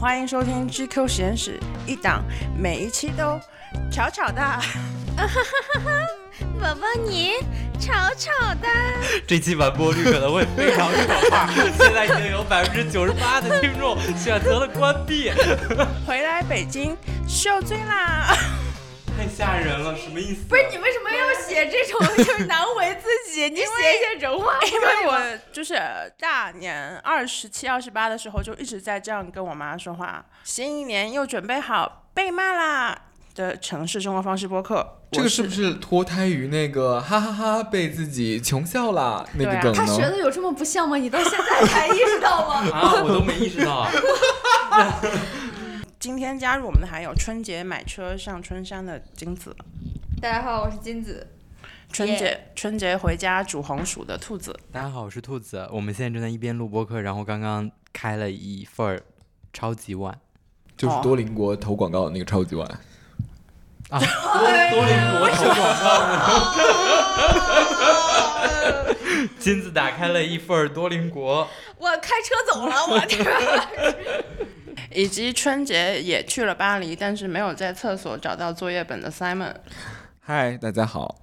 欢迎收听 GQ 实验室，一档每一期都吵吵的。宝宝你吵吵的，这期完播率可能会非常可怕，现在已经有百分之九十八的听众选择了关闭，回来北京受罪啦！太吓人了，什么意思？不是你为什么要写这种 就是难为自己？你写一些人话，因为我就是大年二十七、二十八的时候就一直在这样跟我妈说话。新一年又准备好被骂啦的城市生活方式播客，这个是不是脱胎于那个哈哈哈被自己穷笑了那个梗呢？他学的有这么不像吗？你到现在才意识到吗？啊，我都没意识到。今天加入我们的还有春节买车上春山的金子。大家好，我是金子。春节春节回家煮红薯的兔子。大家好，我是兔子。我们现在正在一边录播客，然后刚刚开了一份超级碗，就是多邻国投广告的那个超级碗。啊，多多邻国投广告。金子打开了一份多邻国。我开车走了，我这。以及春节也去了巴黎，但是没有在厕所找到作业本的 Simon。嗨，大家好。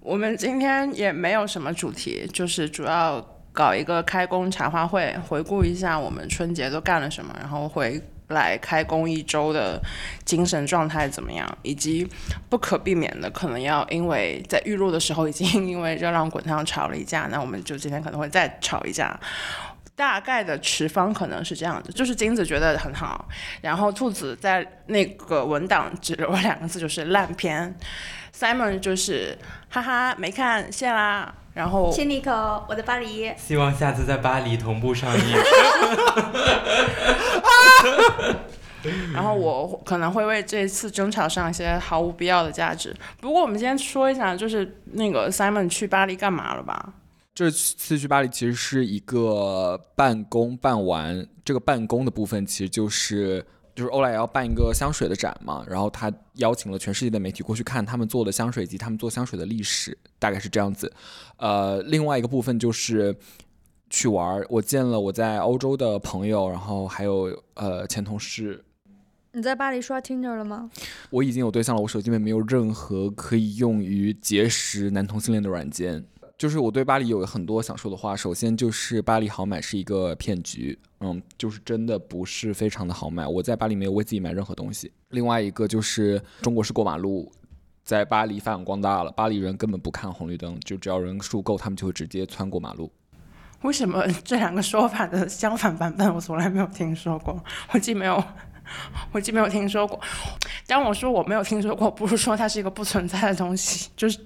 我们今天也没有什么主题，就是主要搞一个开工茶话会，回顾一下我们春节都干了什么，然后回来开工一周的精神状态怎么样，以及不可避免的可能要因为在预录的时候已经 因为热浪滚烫吵了一架，那我们就今天可能会再吵一架。大概的持方可能是这样子，就是金子觉得很好，然后兔子在那个文档只留了两个字，就是烂片。Simon 就是哈哈没看，谢啦。然后亲你一口，我在巴黎。希望下次在巴黎同步上映。然后我可能会为这次争吵上一些毫无必要的价值。不过我们今天说一下，就是那个 Simon 去巴黎干嘛了吧？这次去巴黎其实是一个办公办完，这个办公的部分其实就是就是欧莱要办一个香水的展嘛，然后他邀请了全世界的媒体过去看他们做的香水以及他们做香水的历史，大概是这样子。呃，另外一个部分就是去玩，我见了我在欧洲的朋友，然后还有呃前同事。你在巴黎刷 Tinder 了吗？我已经有对象了，我手机里面没有任何可以用于结识男同性恋的软件。就是我对巴黎有很多想说的话。首先就是巴黎好买是一个骗局，嗯，就是真的不是非常的好买。我在巴黎没有为自己买任何东西。另外一个就是中国式过马路在巴黎发扬光大了，巴黎人根本不看红绿灯，就只要人数够，他们就会直接穿过马路。为什么 这两个说法的相反版本我从来没有听说过？我既没有，我既没有听说过。当我说我没有听说过，不是说它是一个不存在的东西，就是。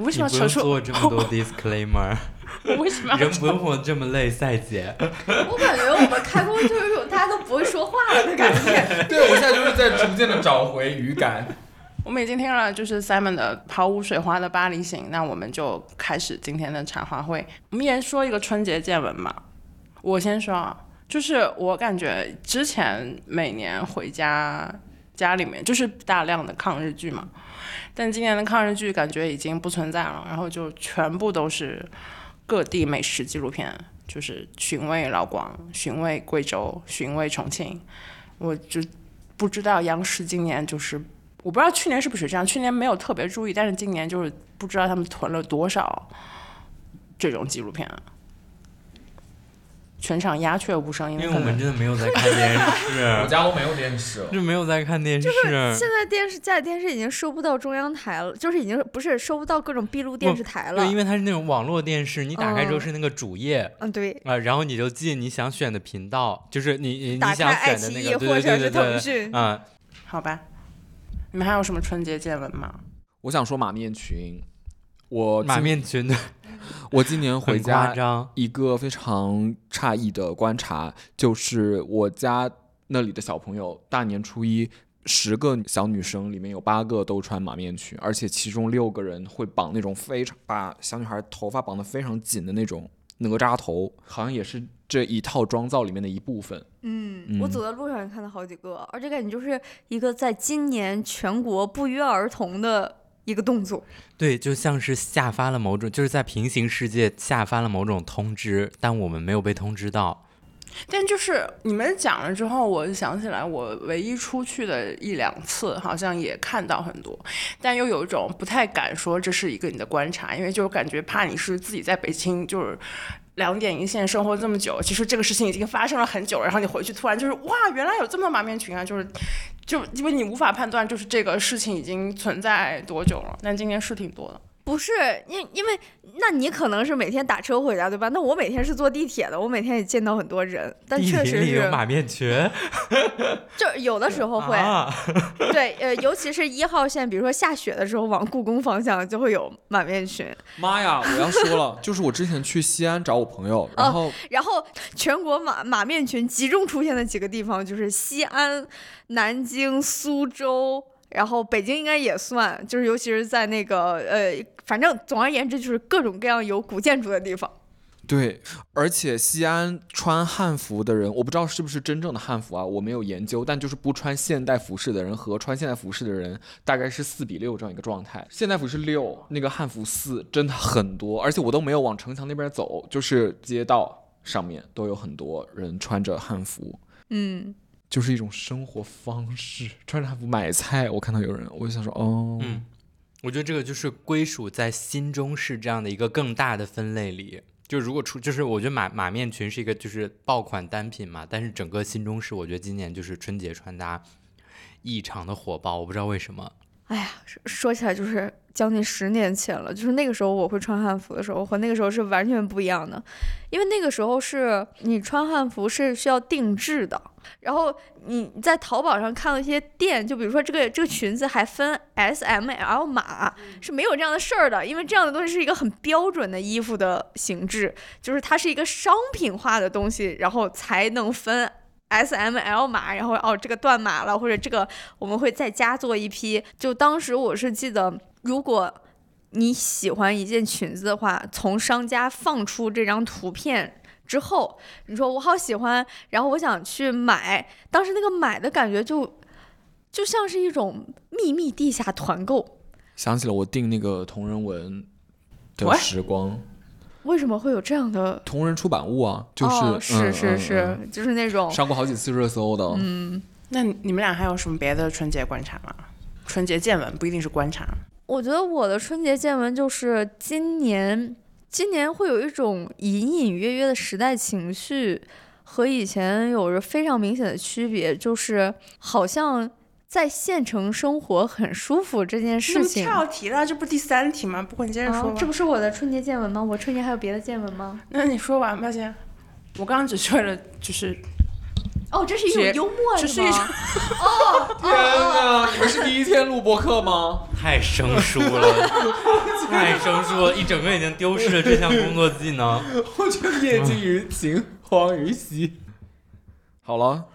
我为什么要做这么多 disclaimer？我为什么人不用活这么累，赛姐？我感觉我们开工就是一种大家都不会说话了的感觉。对，我现在就是在逐渐的找回语感。我们已经听了就是 Simon 的毫无水花的巴黎行，那我们就开始今天的茶话会。我们也说一个春节见闻嘛。我先说啊，就是我感觉之前每年回家家里面就是大量的抗日剧嘛。但今年的抗日剧感觉已经不存在了，然后就全部都是各地美食纪录片，就是寻味老广、寻味贵州、寻味重庆。我就不知道央视今年就是，我不知道去年是不是这样，去年没有特别注意，但是今年就是不知道他们囤了多少这种纪录片。全场鸦雀无声，因为我们真的没有在看电视，我家都没有电视，就没有在看电视。就是现在电视家里电视已经收不到中央台了，就是已经不是收不到各种闭路电视台了。对，因为它是那种网络电视，你打开之后是那个主页，嗯对，啊，然后你就进你想选的频道，就是你你想选的那个，或者是腾讯，嗯，好吧。你们还有什么春节见闻吗？我想说马面裙，我马面裙的。我今年回家一个非常诧异的观察，就是我家那里的小朋友大年初一，十个小女生里面有八个都穿马面裙，而且其中六个人会绑那种非常把小女孩头发绑得非常紧的那种哪吒头，好像也是这一套妆造里面的一部分。嗯，我走在路上也看到好几个，而且感觉就是一个在今年全国不约而同的。一个动作，对，就像是下发了某种，就是在平行世界下发了某种通知，但我们没有被通知到。但就是你们讲了之后，我想起来，我唯一出去的一两次，好像也看到很多，但又有一种不太敢说这是一个你的观察，因为就感觉怕你是自己在北京就是两点一线生活这么久，其实这个事情已经发生了很久，然后你回去突然就是哇，原来有这么多马面群啊，就是就因为你无法判断就是这个事情已经存在多久了，但今天是挺多的。不是，因因为那你可能是每天打车回家，对吧？那我每天是坐地铁的，我每天也见到很多人，但地确实是，铁里有马面裙 就有的时候会，啊，对，呃，尤其是一号线，比如说下雪的时候，往故宫方向就会有马面裙，妈呀！我要说了，就是我之前去西安找我朋友，然后然后全国马马面裙集中出现的几个地方就是西安、南京、苏州。然后北京应该也算，就是尤其是在那个呃，反正总而言之就是各种各样有古建筑的地方。对，而且西安穿汉服的人，我不知道是不是真正的汉服啊，我没有研究，但就是不穿现代服饰的人和穿现代服饰的人大概是四比六这样一个状态。现代服是六，那个汉服四，真的很多，而且我都没有往城墙那边走，就是街道上面都有很多人穿着汉服。嗯，就是一种生活方式，穿着汉服买菜，我看到有人，我就想说，哦，嗯，我觉得这个就是归属在新中式这样的一个更大的分类里。就如果出，就是我觉得马马面裙是一个就是爆款单品嘛，但是整个新中式，我觉得今年就是春节穿搭异常的火爆，我不知道为什么。哎呀，说说起来就是将近十年前了，就是那个时候我会穿汉服的时候，和那个时候是完全不一样的，因为那个时候是你穿汉服是需要定制的，然后你在淘宝上看到一些店，就比如说这个这个裙子还分 S、M、L 码，是没有这样的事儿的，因为这样的东西是一个很标准的衣服的形制，就是它是一个商品化的东西，然后才能分 S、M、L 码，然后哦这个断码了，或者这个我们会再加做一批。就当时我是记得，如果你喜欢一件裙子的话，从商家放出这张图片之后，你说我好喜欢，然后我想去买，当时那个买的感觉就就像是一种秘密地下团购。想起了我订那个同人文的？时光，为什么会有这样的？同人出版物啊，就是、哦、是嗯是是，嗯就是那种嗯上过好几次热搜的。嗯，那你们俩还有什么别的春节观察吗？春节见闻不一定是观察，我觉得我的春节见闻就是今年，今年会有一种隐隐约约的时代情绪，和以前有着非常明显的区别，就是好像在县城生活很舒服这件事情。跳题了，这不第三题吗？不过你接着说这不是我的春节见闻吗？我春节还有别的见闻吗？那你说完吧先。我刚刚只是为了就是哦，这是一种幽默这是一种 哦？天哪，你们是第一天录播课吗？太生疏了，太生疏了，一整个已经丢失了这项工作技能。我觉得业尽于勤，荒于嬉。好了，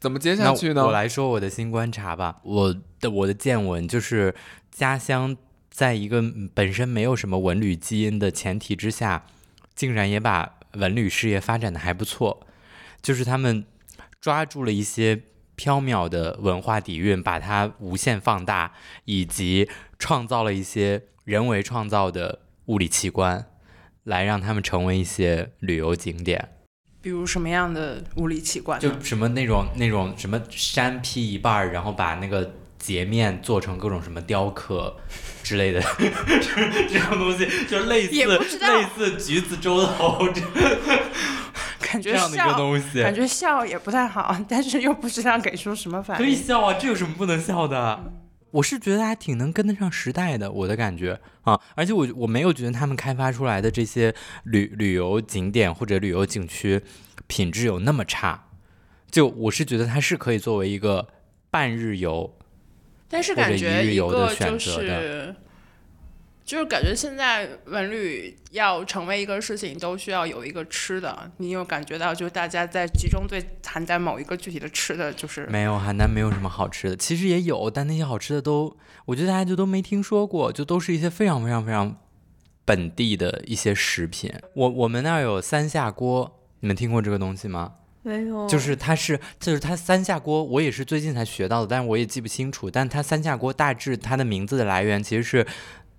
怎么接下去呢？我来说我的新观察吧。我的我的见闻就是，家乡在一个嗯本身没有什么文旅基因的前提之下，竟然也把文旅事业发展的还不错。就是他们抓住了一些缥缈的文化底蕴，把它无限放大，以及创造了一些人为创造的物理奇观，来让他们成为一些旅游景点。比如什么样的物理奇观？就什么那种那种什么山劈一半儿，然后把那个截面做成各种什么雕刻之类的 这种东西，就类似类似橘子洲头这感觉这样的一个笑，东西，感觉笑也不太好，但是又不知道给出什么反应可以。笑啊，这有什么不能笑的？我是觉得还挺能跟得上时代的，我的感觉啊，而且我我没有觉得他们开发出来的这些旅旅游景点或者旅游景区品质有那么差，就我是觉得它是可以作为一个半日游但是或者一感觉一日游的个就选择是，就是感觉现在文旅要成为一个事情，都需要有一个吃的。你有感觉到，就是大家在集中对邯郸某一个具体的吃的，就是没有，邯郸没有什么好吃的，其实也有，但那些好吃的都，我觉得大家就都没听说过，就都是一些非常非常非常本地的一些食品。我我们那儿有三下锅，你们听过这个东西吗？没有，就是它是，就是它三下锅，我也是最近才学到的，但是我也记不清楚。但它三下锅大致它的名字的来源其实是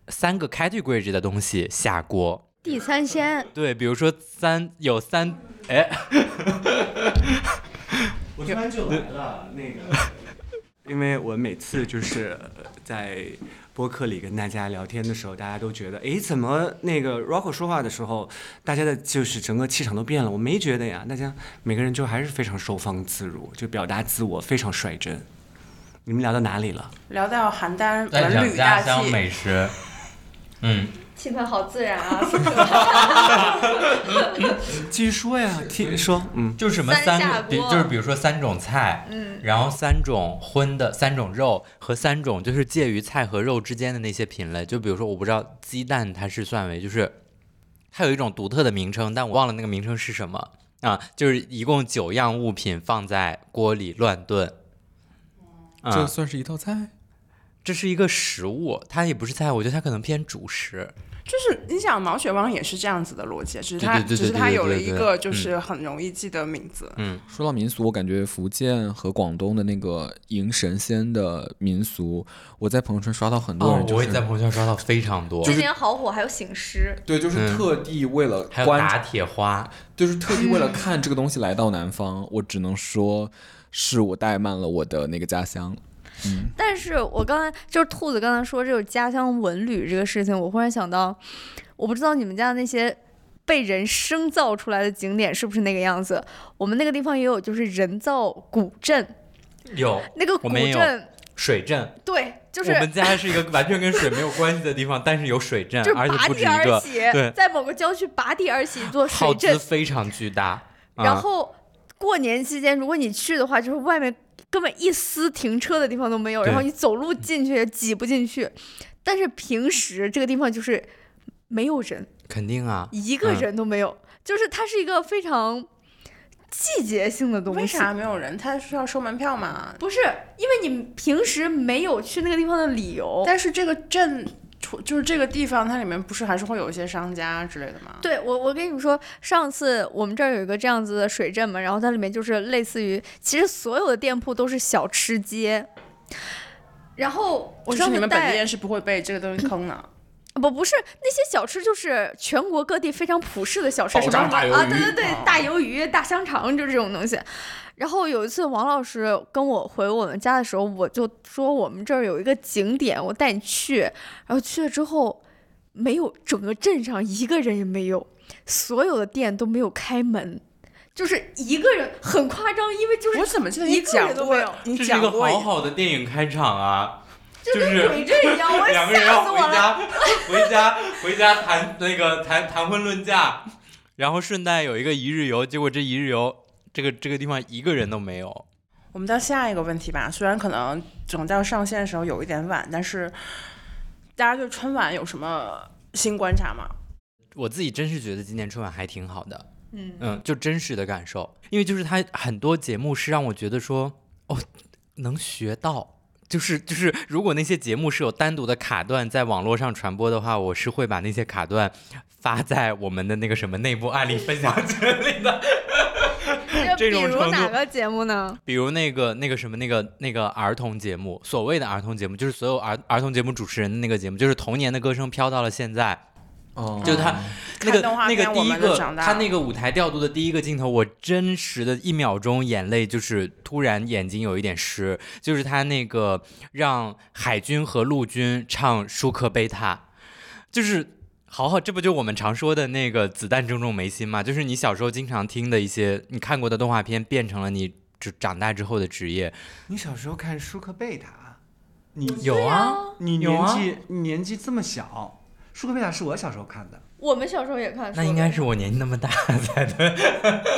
三个 category 的东西下锅，地三鲜，对，比如说三有三，哎，我突然就来了，那个，因为我每次就是呃在播客里跟大家聊天的时候，大家都觉得，哎，怎么那个 Rocko 说话的时候，大家的就是整个气场都变了？我没觉得呀，大家每个人就还是非常收放自如，就表达自我非常率真。你们聊到哪里了？聊到邯郸文旅大家乡，美食，嗯，气氛好自然啊！继续 说呀，听说，嗯，就是什么三三比就是比如说三种菜，嗯，然后三种荤的三种肉和三种就是介于菜和肉之间的那些品类，就比如说我不知道鸡蛋它是算为就是它有一种独特的名称，但我忘了那个名称是什么。啊，就是一共九样物品放在锅里乱炖，啊、这算是一道菜？这是一个食物，它也不是菜，我觉得它可能偏主食。就是你想毛血旺也是这样子的逻辑，只是它只是它有了一个就是很容易记的名字。嗯，说到民俗，我感觉福建和广东的那个迎神仙的民俗，我在朋友圈刷到很多人，就是、哦我也在朋友圈刷到非常多，今年好火，还有醒狮，对，就是嗯特地为了还有打铁花，就是特地为了看这个东西来到南方，我只能说是我怠慢了我的那个家乡。但是我刚才就是兔子刚才说这个家乡文旅这个事情，我忽然想到，我不知道你们家那些被人生造出来的景点是不是那个样子。我们那个地方也有，就是人造古镇，有。那个古镇，水镇。对，就是我们家是一个完全跟水没有关系的地方，但是有水镇就是，而且拔地不止一个，而起对，在某个郊区拔地而起一座水镇。资，非常巨大。然啊后过年期间，如果你去的话，就是外面根本一丝停车的地方都没有，然后你走路进去也挤不进去。但是平时这个地方就是没有人，肯定啊，一个嗯人都没有，就是它是一个非常季节性的东西。为啥没有人？他是要收门票吗？不是因为你平时没有去那个地方的理由。但是这个镇，就是这个地方，它里面不是还是会有一些商家之类的吗？对我，我跟你们说，上次我们这儿有一个这样子的水镇嘛，然后它里面就是类似于，其实所有的店铺都是小吃街。然后我知道你们本地人是不会被这个东西坑的。不不是那些小吃，就是全国各地非常普世的小吃，什么啊，对对对，大鱿鱼、大香肠，就这种东西。然后有一次王老师跟我回我们家的时候，我就说我们这儿有一个景点，我带你去。然后去了之后，没有整个镇上一个人也没有，所有的店都没有开门，就是一个人，很夸张，因为就是我怎么记得一个你讲过人都没有？你这是一个讲过好好的电影开场啊，就是鬼镇一样，我 两个人要回吓死我了。家，回家回家谈那个谈谈婚论嫁，然后顺带有一个一日游，结果这一日游这个这个地方一个人都没有。我们到下一个问题吧，虽然可能总教上线的时候有一点晚，但是大家对春晚有什么新观察吗？我自己真是觉得今年春晚还挺好的，嗯嗯，就真实的感受，因为就是它很多节目是让我觉得说，哦，能学到，就是就是，如果那些节目是有单独的卡段在网络上传播的话，我是会把那些卡段发在我们的那个什么内部案例分享群里的。这比如哪个节目呢？比如那个那个什么那个那个儿童节目，所谓的儿童节目，就是所有儿儿童节目主持人的那个节目，就是童年的歌声飘到了现在，哦就他那个那个第一个，他那个舞台调度的第一个镜头，我真实的一秒钟眼泪就是突然眼睛有一点湿，就是他那个让海军和陆军唱舒克贝塔，就是。好好，这不就我们常说的那个子弹正中眉心吗？就是你小时候经常听的一些你看过的动画片，变成了你长长大之后的职业。你小时候看舒克贝塔，你有啊，你年纪、你年纪这么小，舒克贝塔是我小时候看的。我们小时候也看，那应该是我年纪那么大才对。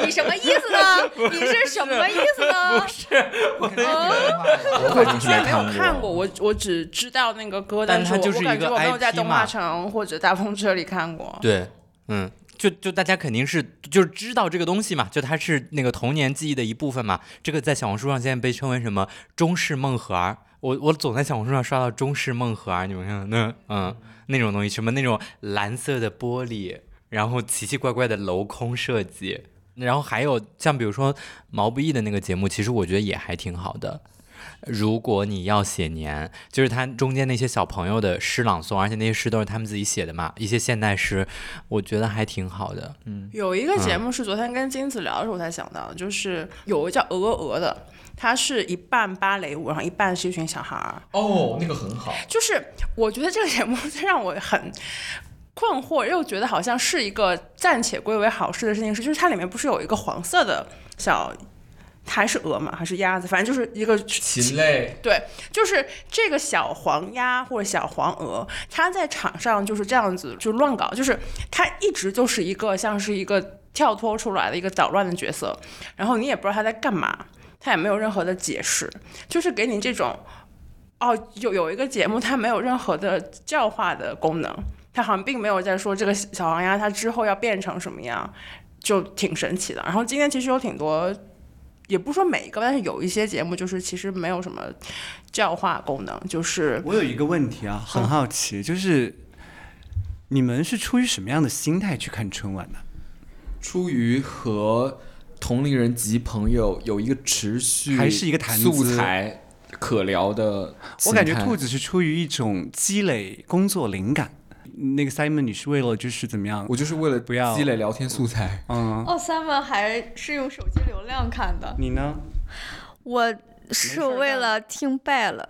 你什么意思呢？你是什么意思呢？是 我肯定是我没有看看过，我我只知道那个歌，但是我我感它就是一个觉我没有在动画城或者大风车里看过。对，嗯，就就大家肯定是就是知道这个东西嘛，就它是那个童年记忆的一部分嘛。这个在小红书上现在被称为什么中式梦盒儿。我我总在小红书上刷到中式梦盒啊，你们看那嗯那种东西，什么那种蓝色的玻璃，然后奇奇怪怪的镂空设计，然后还有像比如说毛不易的那个节目，其实我觉得也还挺好的。如果你要写年，就是他中间那些小朋友的诗朗诵，而且那些诗都是他们自己写的嘛，一些现代诗，我觉得还挺好的。嗯有一个节目是昨天跟金子聊的时候我才想到的，就是有个叫鹅鹅鹅的，它是一半芭蕾舞，然后一半是一群小孩儿。哦，那个很好。就是我觉得这个节目让我很困惑，又觉得好像是一个暂且归为好事的事情，是就是它里面不是有一个黄色的小。还是鹅嘛，还是鸭子，反正就是一个禽类，对，就是这个小黄鸭或者小黄鹅，它在场上就是这样子就乱搞，就是它一直就是一个像是一个跳脱出来的一个捣乱的角色，然后你也不知道他在干嘛，他也没有任何的解释，就是给你这种，哦，有有一个节目它没有任何的教化的功能，它好像并没有在说这个小黄鸭它之后要变成什么样，就挺神奇的。然后今天其实有挺多。也不说每一个，但是有一些节目就是其实没有什么教化功能，就是我有一个问题啊，很好奇，就是你们是出于什么样的心态去看春晚的？出于和同龄人及朋友有一个持续还是一个谈资素材可聊的？我感觉兔子是出于一种积累工作灵感。那个 Simon，你是为了就是怎么样？我就是为了不要积累聊天素材。嗯，哦，Simon 还是用手机流量看的，你呢？我是为了听败了，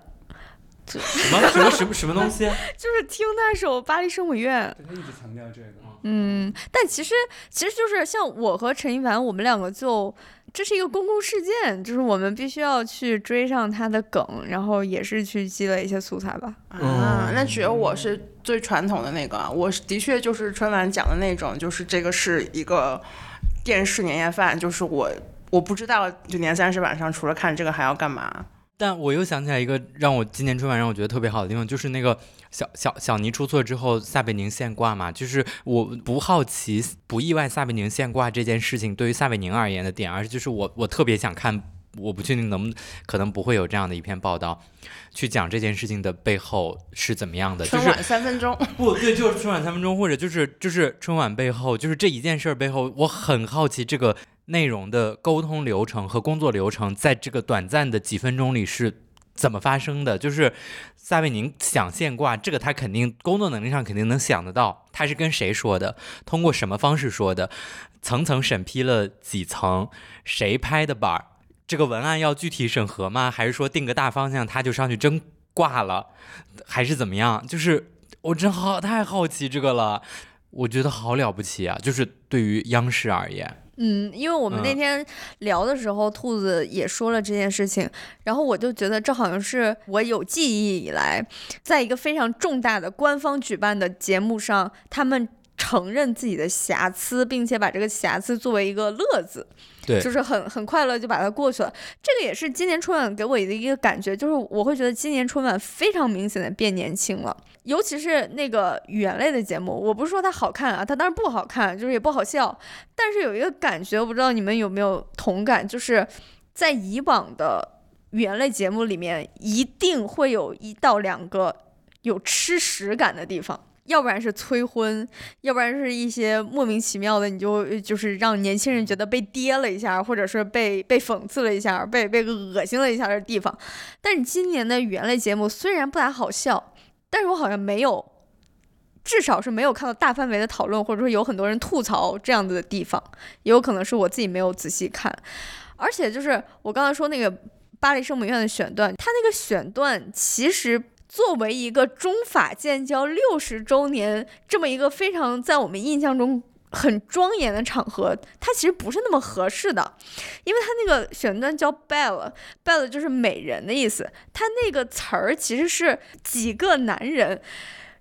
什么什么什么什么东西？就是听那首《巴黎圣母院》。他一直强调这个。嗯，但其实其实就是像我和陈一凡，我们两个就这是一个公共事件，就是我们必须要去追上他的梗，然后也是去积累一些素材吧。啊，那只有我是最传统的那个，我的确就是春晚讲的那种，就是这个是一个电视年夜饭，就是我我不知道就年三十晚上除了看这个还要干嘛。但我又想起来一个让我今年春晚让我觉得特别好的地方，就是那个小小小尼出错之后，撒贝宁现挂嘛。就是我不好奇、不意外撒贝宁现挂这件事情对于撒贝宁而言的点，而是就是我我特别想看，我不确定能可能不会有这样的一篇报道，去讲这件事情的背后是怎么样的。就是春晚三分钟，不对，就是春晚三分钟，或者就是就是春晚背后，就是这一件事儿背后，我很好奇这个内容的沟通流程和工作流程，在这个短暂的几分钟里是怎么发生的。就是撒贝宁想现挂，这个他肯定工作能力上肯定能想得到，他是跟谁说的，通过什么方式说的，层层审批了几层，谁拍的板儿，这个文案要具体审核吗？还是说定个大方向，他就上去真挂了，还是怎么样？就是我真好太好奇这个了，我觉得好了不起啊！就是对于央视而言，嗯，因为我们那嗯。天聊的时候，兔子也说了这件事情，然后我就觉得这好像是我有记忆以来，在一个非常重大的官方举办的节目上，他们承认自己的瑕疵，并且把这个瑕疵作为一个乐子，就是很很快乐就把它过去了。这个也是今年春晚给我的一个感觉，就是我会觉得今年春晚非常明显的变年轻了。尤其是那个语言类的节目，我不是说它好看啊，它当然不好看，就是也不好笑，但是有一个感觉，我不知道你们有没有同感，就是在以往的语言类节目里面，一定会有一到两个有吃屎感的地方。要不然是催婚，要不然是一些莫名其妙的，你就就是让年轻人觉得被跌了一下，或者是被被讽刺了一下，被被恶心了一下的地方。但是今年的语言类节目虽然不大好笑，但是我好像没有，至少是没有看到大范围的讨论，或者说有很多人吐槽这样子的地方，也有可能是我自己没有仔细看。而且就是我刚才说那个巴黎圣母院的选段，它那个选段其实作为一个中法建交六十周年这么一个非常在我们印象中很庄严的场合，它其实不是那么合适的，因为它那个选段叫 Bell》，Bell 就是美人的意思，它那个词儿其实是几个男人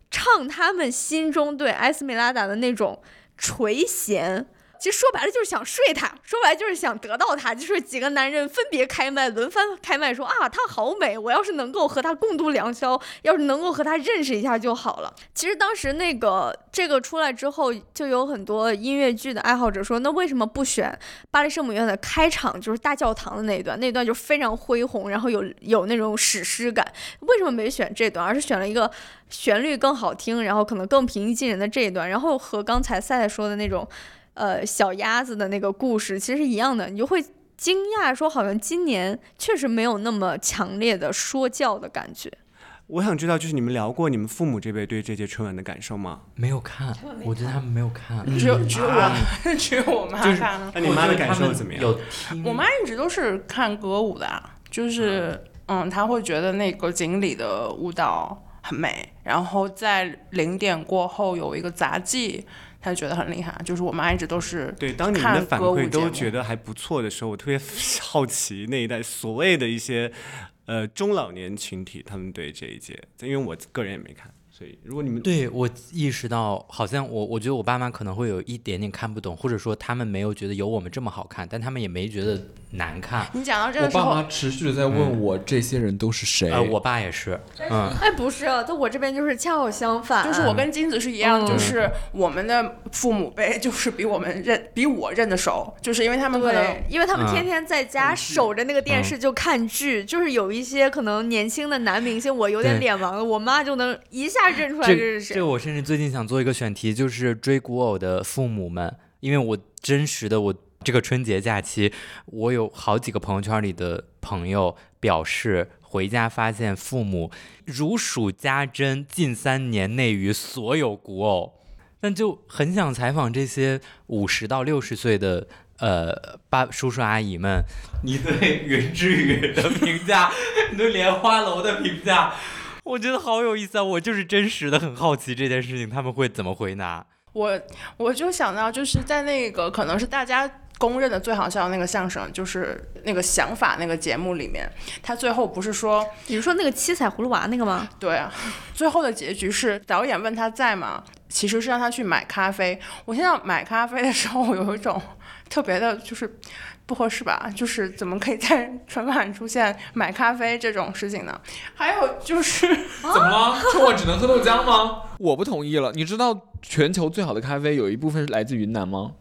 唱他们心中对埃斯梅拉达的那种垂涎。其实说白了就是想睡他，说白了就是想得到他，就是几个男人分别开麦，轮番开麦说啊，她好美，我要是能够和她共度良宵，要是能够和她认识一下就好了。其实当时那个这个出来之后，就有很多音乐剧的爱好者说，那为什么不选巴黎圣母院的开场，就是大教堂的那一段？那段就非常恢宏，然后有有那种史诗感，为什么没选这段，而是选了一个旋律更好听，然后可能更平易近人的这一段？然后和刚才赛赛说的那种。呃，小鸭子的那个故事其实是一样的，你就会惊讶，说好像今年确实没有那么强烈的说教的感觉。我想知道，就是你们聊过你们父母这辈对这届春晚的感受吗？没有看，我觉得他们没有看。只有 只有我，只有我妈看了。那你妈的感受怎么样？有听我妈一直都是看歌舞的啊，就是嗯，她会觉得那个锦鲤的舞蹈很美，然后在零点过后有一个杂技，她觉得很厉害。就是我妈一直都是对，当你们的反馈都觉得还不错的时候，我特别 好奇那一代所谓的一些呃中老年群体，他们对这一届，因为我个人也没看，所以如果你们对我意识到，好像我我觉得我爸妈可能会有一点点看不懂，或者说他们没有觉得有我们这么好看，但他们也没觉得难看。你讲到这我个时候爸妈，持续的在问我这些人都是谁。呃，我爸也是，嗯，哎，不是，在我这边就是恰好相反，就是我跟金子是一样，嗯。就是我们的父母辈就是比我们认比我认得熟，就是因为他们可能，因为他们天天在家守着那个电视就看剧，就是有一些可能年轻的男明星，我有点脸盲了，我妈就能一下认出来这这是谁。这我甚至最近想做一个选题，就是追古偶的父母们，因为我真实的我这个春节假期，我有好几个朋友圈里的朋友表示。回家发现父母如数家珍，近三年内于所有古偶，但就很想采访这些五十到六十岁的呃爸叔叔阿姨们，你对 云之羽的评价，你对莲花楼的评价，我觉得好有意思啊！我就是真实的很好奇这件事情他们会怎么回答。我我就想到，就是在那个可能是大家公认的最好笑的那个相声，就是那个想法那个节目里面，他最后不是说你是说那个七彩葫芦娃那个吗？对啊，最后的结局是导演问他在吗？其实是让他去买咖啡。我现在买咖啡的时候，我有一种特别的，就是不合适吧？就是怎么可以在春晚出现买咖啡这种事情呢？还有就是，怎么了？春晚只能喝豆浆吗？我不同意了。你知道全球最好的咖啡有一部分是来自云南吗？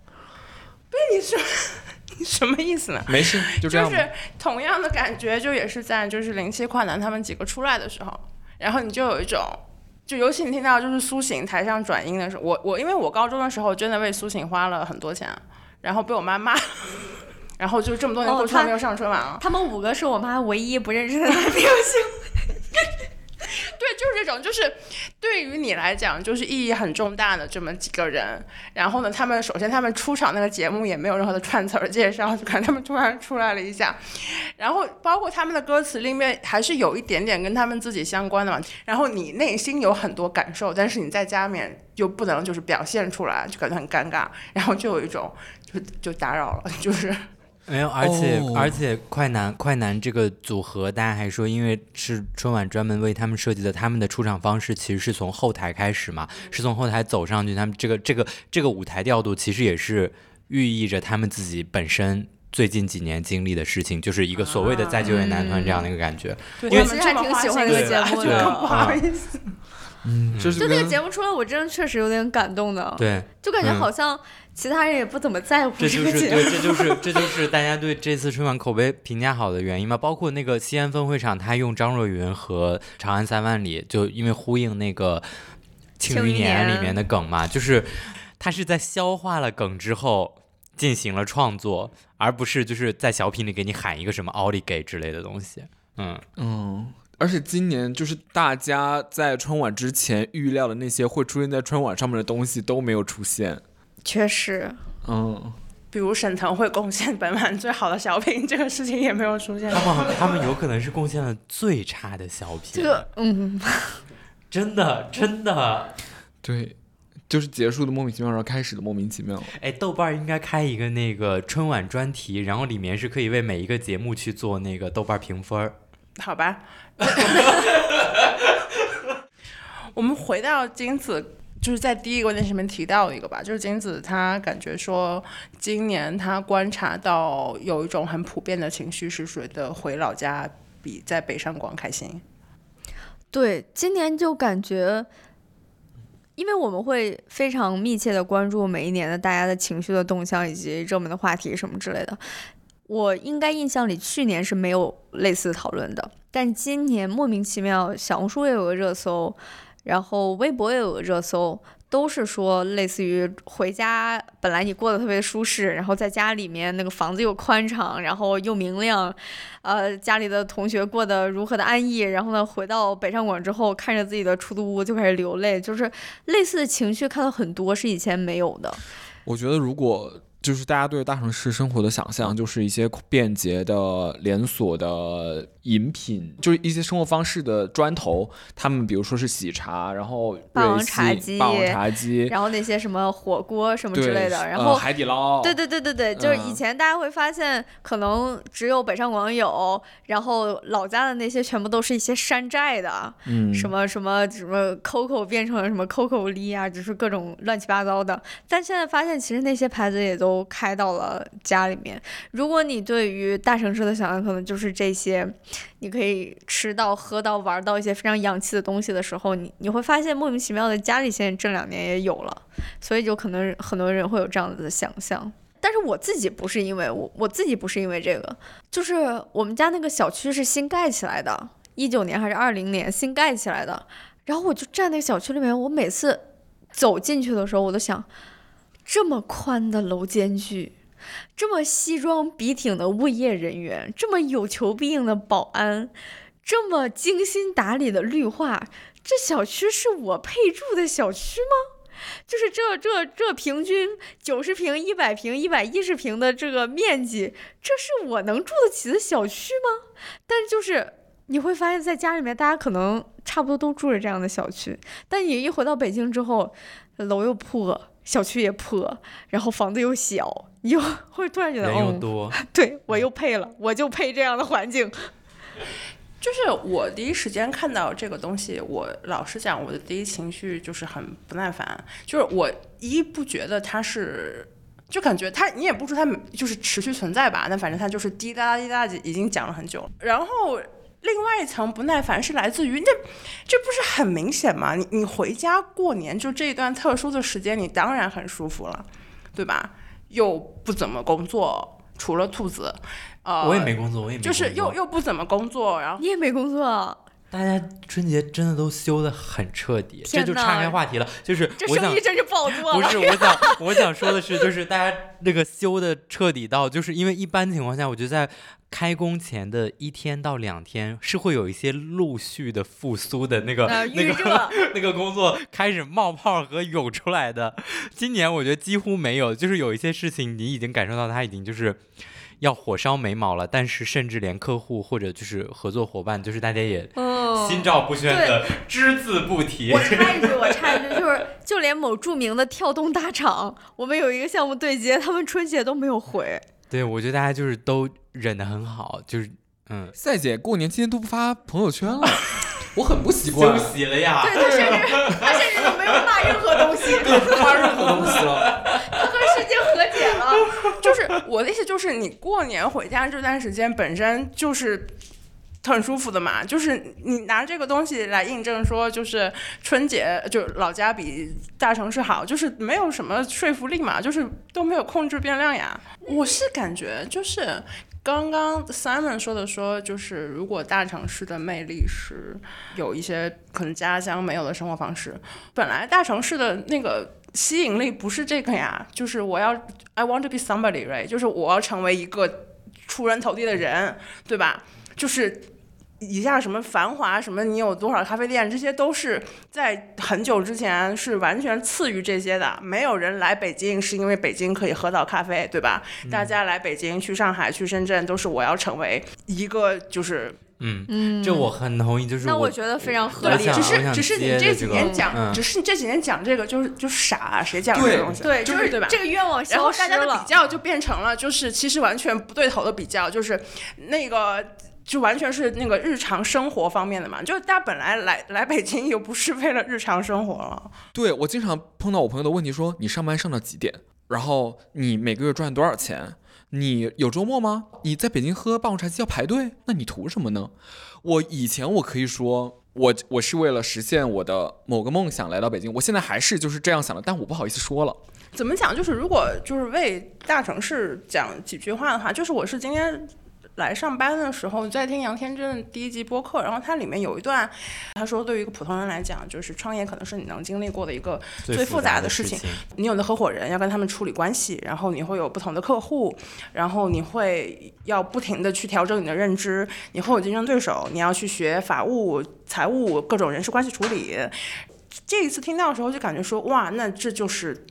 你是 你什么意思呢？没事，就这样。就是同样的感觉，就也是在就是零七快男他们几个出来的时候，然后你就有一种，就尤其你听到就是苏醒台上转音的时候，我我因为我高中的时候真的为苏醒花了很多钱，然后被我妈骂，然后就这么多年过去还没有上春晚啊。他们五个是我妈唯一不认识的男明星。对，就是这种，就是对于你来讲，就是意义很重大的这么几个人。然后呢，他们首先他们出场那个节目也没有任何的串词介绍，就看他们突然出来了一下。然后包括他们的歌词里面还是有一点点跟他们自己相关的嘛。然后你内心有很多感受，但是你在家里面又不能就是表现出来，就感觉很尴尬。然后就有一种就就打扰了，就是没有，而且、哦而且快男快男这个组合，大家还说，因为是春晚专门为他们设计的，他们的出场方式其实是从后台开始嘛，是从后台走上去，他们这个这个这个舞台调度其实也是寓意着他们自己本身。最近几年经历的事情，就是一个所谓的再就业男团这样的一个感觉。对因为他们这么其实还挺喜欢这个节目的不好意思。嗯，就是就那个节目出来，我真的确实有点感动的，对，就感觉嗯好像其他人也不怎么在乎这就个节目。是对，这就是这就是大家对这次春晚口碑评价好的原因嘛。包括那个西安分会场，他用张若昀和《长安三万里》，就因为呼应那个《庆余年》里面的梗嘛，就是他是在消化了梗之后进行了创作，而不是就是在小品里给你喊一个什么奥利给之类的东西。嗯，嗯，而且今年就是大家在春晚之前预料的那些会出现在春晚上面的东西都没有出现。确实，嗯，比如沈腾会贡献本晚最好的小品，这个事情也没有出现。他们他们有可能是贡献了最差的小品，这个嗯，真的真的。对，就是结束的莫名其妙，然后开始的莫名其妙。哎，豆瓣儿应该开一个那个春晚专题，然后里面是可以为每一个节目去做那个豆瓣儿评分。好吧，我们回到金子，就是在第一个问题上面提到一个吧，就是金子他感觉说，今年他观察到有一种很普遍的情绪是觉得回老家比在北上广开心。对，今年就感觉，因为我们会非常密切的关注每一年的大家的情绪的动向以及热门的话题什么之类的。我应该印象里去年是没有类似讨论的，但今年莫名其妙，小红书也有个热搜，然后微博也有个热搜，都是说类似于回家本来你过得特别舒适，然后在家里面那个房子又宽敞，然后又明亮，呃，家里的同学过得如何的安逸，然后呢回到北上广之后，看着自己的出租屋就开始流泪，就是类似的情绪看到很多是以前没有的。我觉得如果就是大家对大城市生活的想象，就是一些便捷的连锁的饮品，就是一些生活方式的砖头。他们比如说是喜茶，然后霸王茶姬霸王茶姬，然后那些什么火锅什么之类的，然呃后海底捞，对对对对对，就是以嗯前大家会发现，可能只有北上广有，然后老家的那些全部都是一些山寨的，嗯，什么什么什么 COCO 变成了什么 COCO 梨啊，就是各种乱七八糟的。但现在发现，其实那些牌子也都都开到了家里面。如果你对于大城市的想象可能就是这些，你可以吃到、喝到、玩到一些非常洋气的东西的时候，你你会发现莫名其妙的家里现在这两年也有了，所以就可能很多人会有这样子的想象。但是我自己不是因为我我自己不是因为这个，就是我们家那个小区是新盖起来的，一九年还是二零年新盖起来的。然后我就站那个小区里面，我每次走进去的时候，我都想，这么宽的楼间距，这么西装笔挺的物业人员，这么有求必应的保安，这么精心打理的绿化，这小区是我配住的小区吗？就是这这这平均九十平、一百平、一百一十平的这个面积，这是我能住得起的小区吗？但就是你会发现在家里面，大家可能差不多都住着这样的小区，但你一回到北京之后，楼又破，小区也破，然后房子又小，你就 会突然觉得，人又哦，多，对我又配了，我就配这样的环境。就是我第一时间看到这个东西，我老实讲，我的第一情绪就是很不耐烦，就是我一不觉得它是。就感觉它，你也不说它就是持续存在吧，那反正它就是滴答滴答已经讲了很久了。然后另外一层不耐烦是来自于那，这不是很明显吗？你你回家过年就这一段特殊的时间，你当然很舒服了，对吧？又不怎么工作，除了兔子，呃，我也没工作，我也没就是又又不怎么工作，然后你也没工作啊，大家春节真的都休得很彻底，这就岔开话题了。就是我想这生意真是不好做了。不是，我想我想说的是，就是大家那个休的彻底到，就是因为一般情况下，我觉得在开工前的一天到两天是会有一些陆续的复苏的那个、呃，那个，那个工作开始冒泡和涌出来的。今年我觉得几乎没有，就是有一些事情你已经感受到它已经就是。要火烧眉毛了，但是甚至连客户或者就是合作伙伴，就是大家也嗯，心照不宣的 只字不提。我插一句，我插一句，就是就连某著名的跳动大厂，我们有一个项目对接，他们春节都没有回。对，我觉得大家就是都忍得很好，就是嗯，赛姐过年期间都不发朋友圈了，我很不习惯休。息了呀。对他甚至他甚至都没有骂任何东西，对，不发任何东西了。他和世界和解了。就是我的意思就是，你过年回家这段时间本身就是。很舒服的嘛，就是你拿这个东西来印证说，就是春节就老家比大城市好，就是没有什么说服力嘛，就是都没有控制变量呀。我是感觉就是刚刚 Simon 说的说，就是如果大城市的魅力是有一些可能家乡没有的生活方式，本来大城市的那个吸引力不是这个呀，就是我要 I want to be somebody right，就是我要成为一个出人头地的人，对吧？就是以下什么繁华，什么你有多少咖啡店，这些都是在很久之前是完全次于这些的。没有人来北京是因为北京可以喝到咖啡，对吧？大家来北京、去上海、去深圳，都是我要成为一个就是嗯，嗯这我很同意，就是那我我觉得非常合理。只是只是你这几年讲，嗯只是你这几年讲这个就是就傻、啊，谁讲这个东西？对，就是对吧？这个愿望然后大家的比。较就变成了，就是其实完全不对头的比较，就是那个就完全是那个日常生活方面的嘛。就是大家本来来来北京又不是为了日常生活了，对我经常碰到我朋友的问题说，你上班上到几点？然后你每个月赚多少钱？你有周末吗？你在北京喝霸王茶姬要排队，那你图什么呢？我以前我可以说，我我是为了实现我的某个梦想来到北京，我现在还是就是这样想的，但我不好意思说了。怎么讲？就是如果就是为大城市讲几句话的话，就是我是今天来上班的时候在听杨天真的第一集播客，然后它里面有一段，他说对于一个普通人来讲，就是创业可能是你能经历过的一个最复杂的事情。你有的合伙人要跟他们处理关系，然后你会有不同的客户，然后你会要不停的去调整你的认知，你会有竞争对手，你要去学法务、财务各种人事关系处理。这一次听到的时候就感觉说，哇，那这就是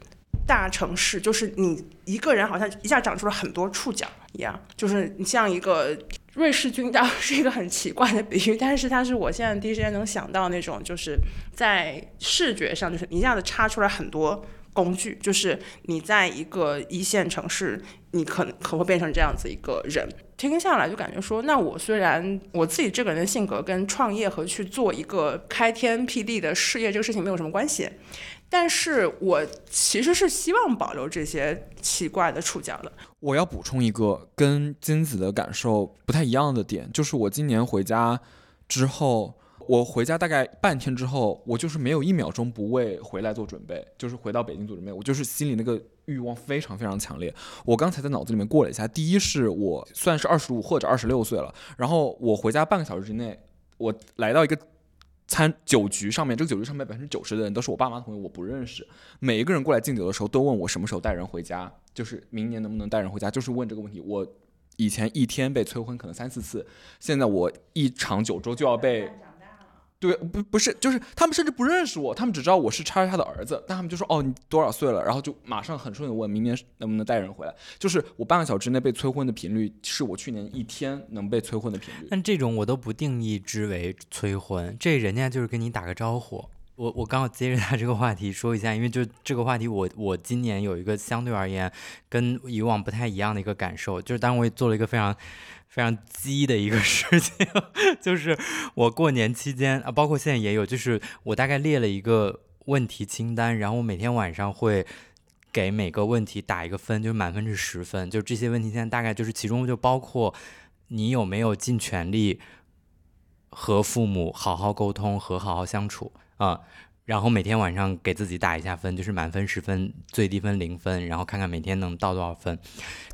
大城市，就是你一个人好像一下长出了很多触角一样，就是你像一个瑞士军刀 是一个很奇怪的比喻，但是它是我现在第一时间能想到那种，就是在视觉上，就是一下子插出来很多工具，就是你在一个一线城市，你可能可会变成这样子一个人。听下来就感觉说，那我虽然我自己这个人的性格跟创业和去做一个开天辟地的事业这个事情没有什么关系，但是我其实是希望保留这些奇怪的触角的。我要补充一个跟金子的感受不太一样的点，就是我今年回家之后。我回家大概半天之后，我就是没有一秒钟不为回来做准备，就是回到北京做准备。我就是心里那个欲望非常非常强烈。我刚才在脑子里面过了一下，第一是我算是二十五或者二十六岁了，然后我回家半个小时之内，我来到一个餐酒局上面，这个酒局上面百分之九十的人都是我爸妈的朋友，我不认识。每一个人过来敬酒的时候，都问我什么时候带人回家，就是明年能不能带人回家，就是问这个问题。我以前一天被催婚可能三四次，现在我一场酒桌就要被。对，不不是，就是他们甚至不认识我，他们只知道我是叉叉的儿子，但他们就说哦你多少岁了，然后就马上很顺的问明年能不能带人回来。就是我半个小时内被催婚的频率，是我去年一天能被催婚的频率。但这种我都不定义之为催婚，这人家就是跟你打个招呼。我我刚好接着他这个话题说一下，因为就这个话题，我我今年有一个相对而言跟以往不太一样的一个感受，就是当我做了一个非常。非常鸡的一个 事情，就是我过年期间啊，包括现在也有，就是我大概列了一个问题清单，然后我每天晚上会给每个问题打一个分，就是满分是十分，就这些问题现在大概就是其中就包括你有没有尽全力和父母好好沟通和好好相处啊。然后每天晚上给自己打一下分，就是满分十分，最低分零分，然后看看每天能到多少分。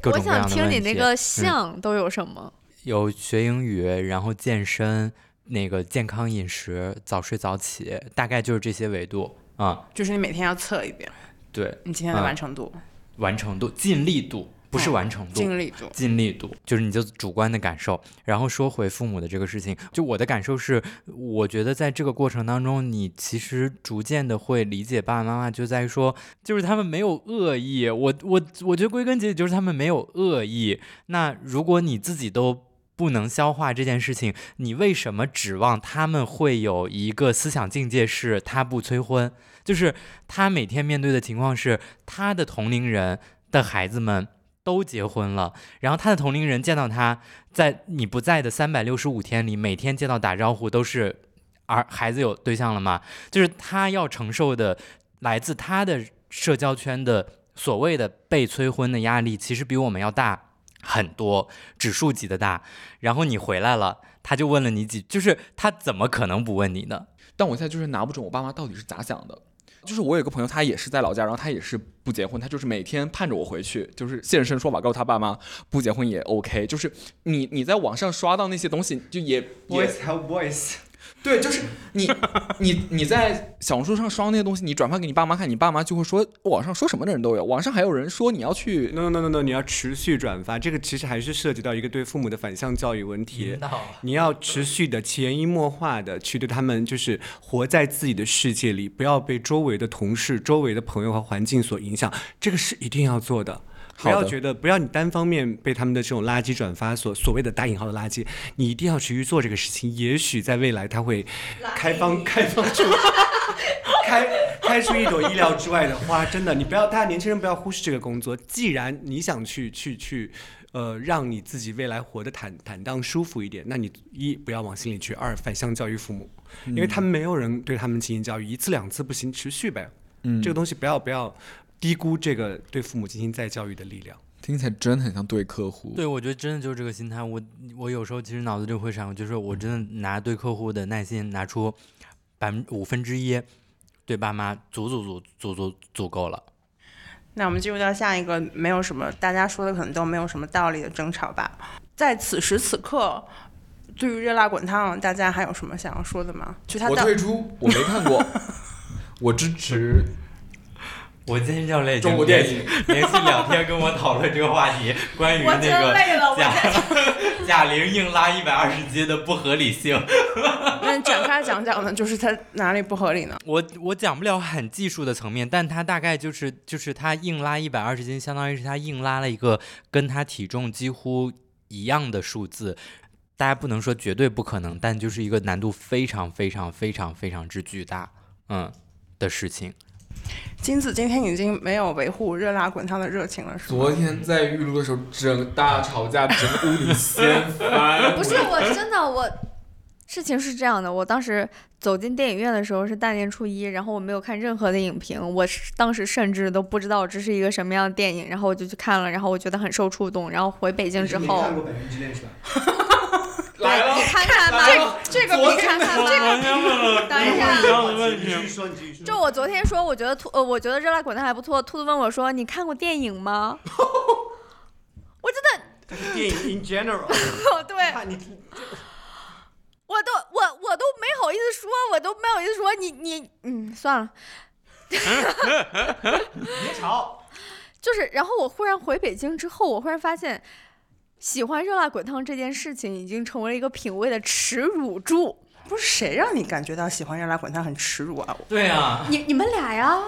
我想听你那个项都有什么？有学英语，然后健身，那个健康饮食，早睡早起，大概就是这些维度啊。就是你每天要测一遍。对。你今天的完成度。完成度，尽力度。不是完成度，尽力度，尽力度，就是你就主观的感受。然后说回父母的这个事情，就我的感受是，我觉得在这个过程当中，你其实逐渐的会理解爸爸妈妈，就在于说，就是他们没有恶意。我我我觉得归根结底就是他们没有恶意。那如果你自己都不能消化这件事情，你为什么指望他们会有一个思想境界是他不催婚？就是他每天面对的情况是，他的同龄人的孩子们。都结婚了，然后他的同龄人见到他在你不在的三百六十五天里，每天见到打招呼都是儿孩子有对象了吗？就是他要承受的来自他的社交圈的所谓的被催婚的压力，其实比我们要大很多，指数级的大。然后你回来了，他就问了你几，就是他怎么可能不问你呢？但我现在就是拿不准我爸妈到底是咋想的。就是我有个朋友，他也是在老家，然后他也是不结婚，他就是每天盼着我回去，就是现身说法，告诉他爸妈不结婚也 OK。就是你你在网上刷到那些东西，就也 boys have boys。对，就是你，你你在小红书上刷那些东西，你转发给你爸妈看，你爸妈就会说网上说什么的人都有。网上还有人说你要去，no no no no，你要持续转发，这个其实还是涉及到一个对父母的反向教育问题。你要持续的潜移默化的去对他们，就是活在自己的世界里，不要被周围的同事、周围的朋友和环境所影响，这个是一定要做的。不要觉得，不要你单方面被他们的这种垃圾转发所所谓的打引号的垃圾，你一定要持续做这个事情。也许在未来，他会开放开放出 开开出一朵意料之外的花。真的，你不要，大家年轻人不要忽视这个工作。既然你想去去去，呃，让你自己未来活得坦坦荡舒服一点，那你一不要往心里去，二反向教育父母，因为他们没有人对他们进行教育，一次两次不行，持续呗。嗯，这个东西不要不要。低估这个对父母进行再教育的力量，听起来真的很像对客户。对，我觉得真的就是这个心态。我我有时候其实脑子就会闪，就是我真的拿对客户的耐心拿出百分五分之一，对爸妈足足足足足足够了。那我们进入到下一个，没有什么大家说的可能都没有什么道理的争吵吧。在此时此刻，对于《热辣滚烫》，大家还有什么想要说的吗？就他我退出，我没看过，我支持我今天教练已经中国电影。连续两天跟我讨论这个话题，关于那个贾 贾玲硬拉一百二十斤的不合理性。那展开讲讲呢？就是它哪里不合理呢？我我讲不了很技术的层面，但它大概就是就是它硬拉一百二十斤，相当于是它硬拉了一个跟它体重几乎一样的数字。大家不能说绝对不可能，但就是一个难度非常非常非常非常之巨大，嗯的事情。金子今天已经没有维护热辣滚烫的热情了，是吗？昨天在预录的时候，整个大吵架，整个屋里掀翻。不是我真的我。事情是这样的，我当时走进电影院的时候是大年初一，然后我没有看任何的影评，我是当时甚至都不知道这是一个什么样的电影，然后我就去看了，然后我觉得很受触动，然后回北京之后，过《百元之恋》是吧？来了你看看吧，这个你看看吧，等一下。你继续 说，你继续说。就我昨天说，我觉得兔呃，我觉得热辣滚烫还不错。兔子问我说：“你看过电影吗？” 我真的，电影 in general。哦，对，你我都我我都没好意思说，我都没好意思说你你嗯，算了。别吵。就是，然后我忽然回北京之后，我忽然发现，喜欢热辣滚烫这件事情已经成为了一个品味的耻辱柱。不是谁让你感觉到喜欢热辣滚烫很耻辱啊？对啊，你你们俩呀？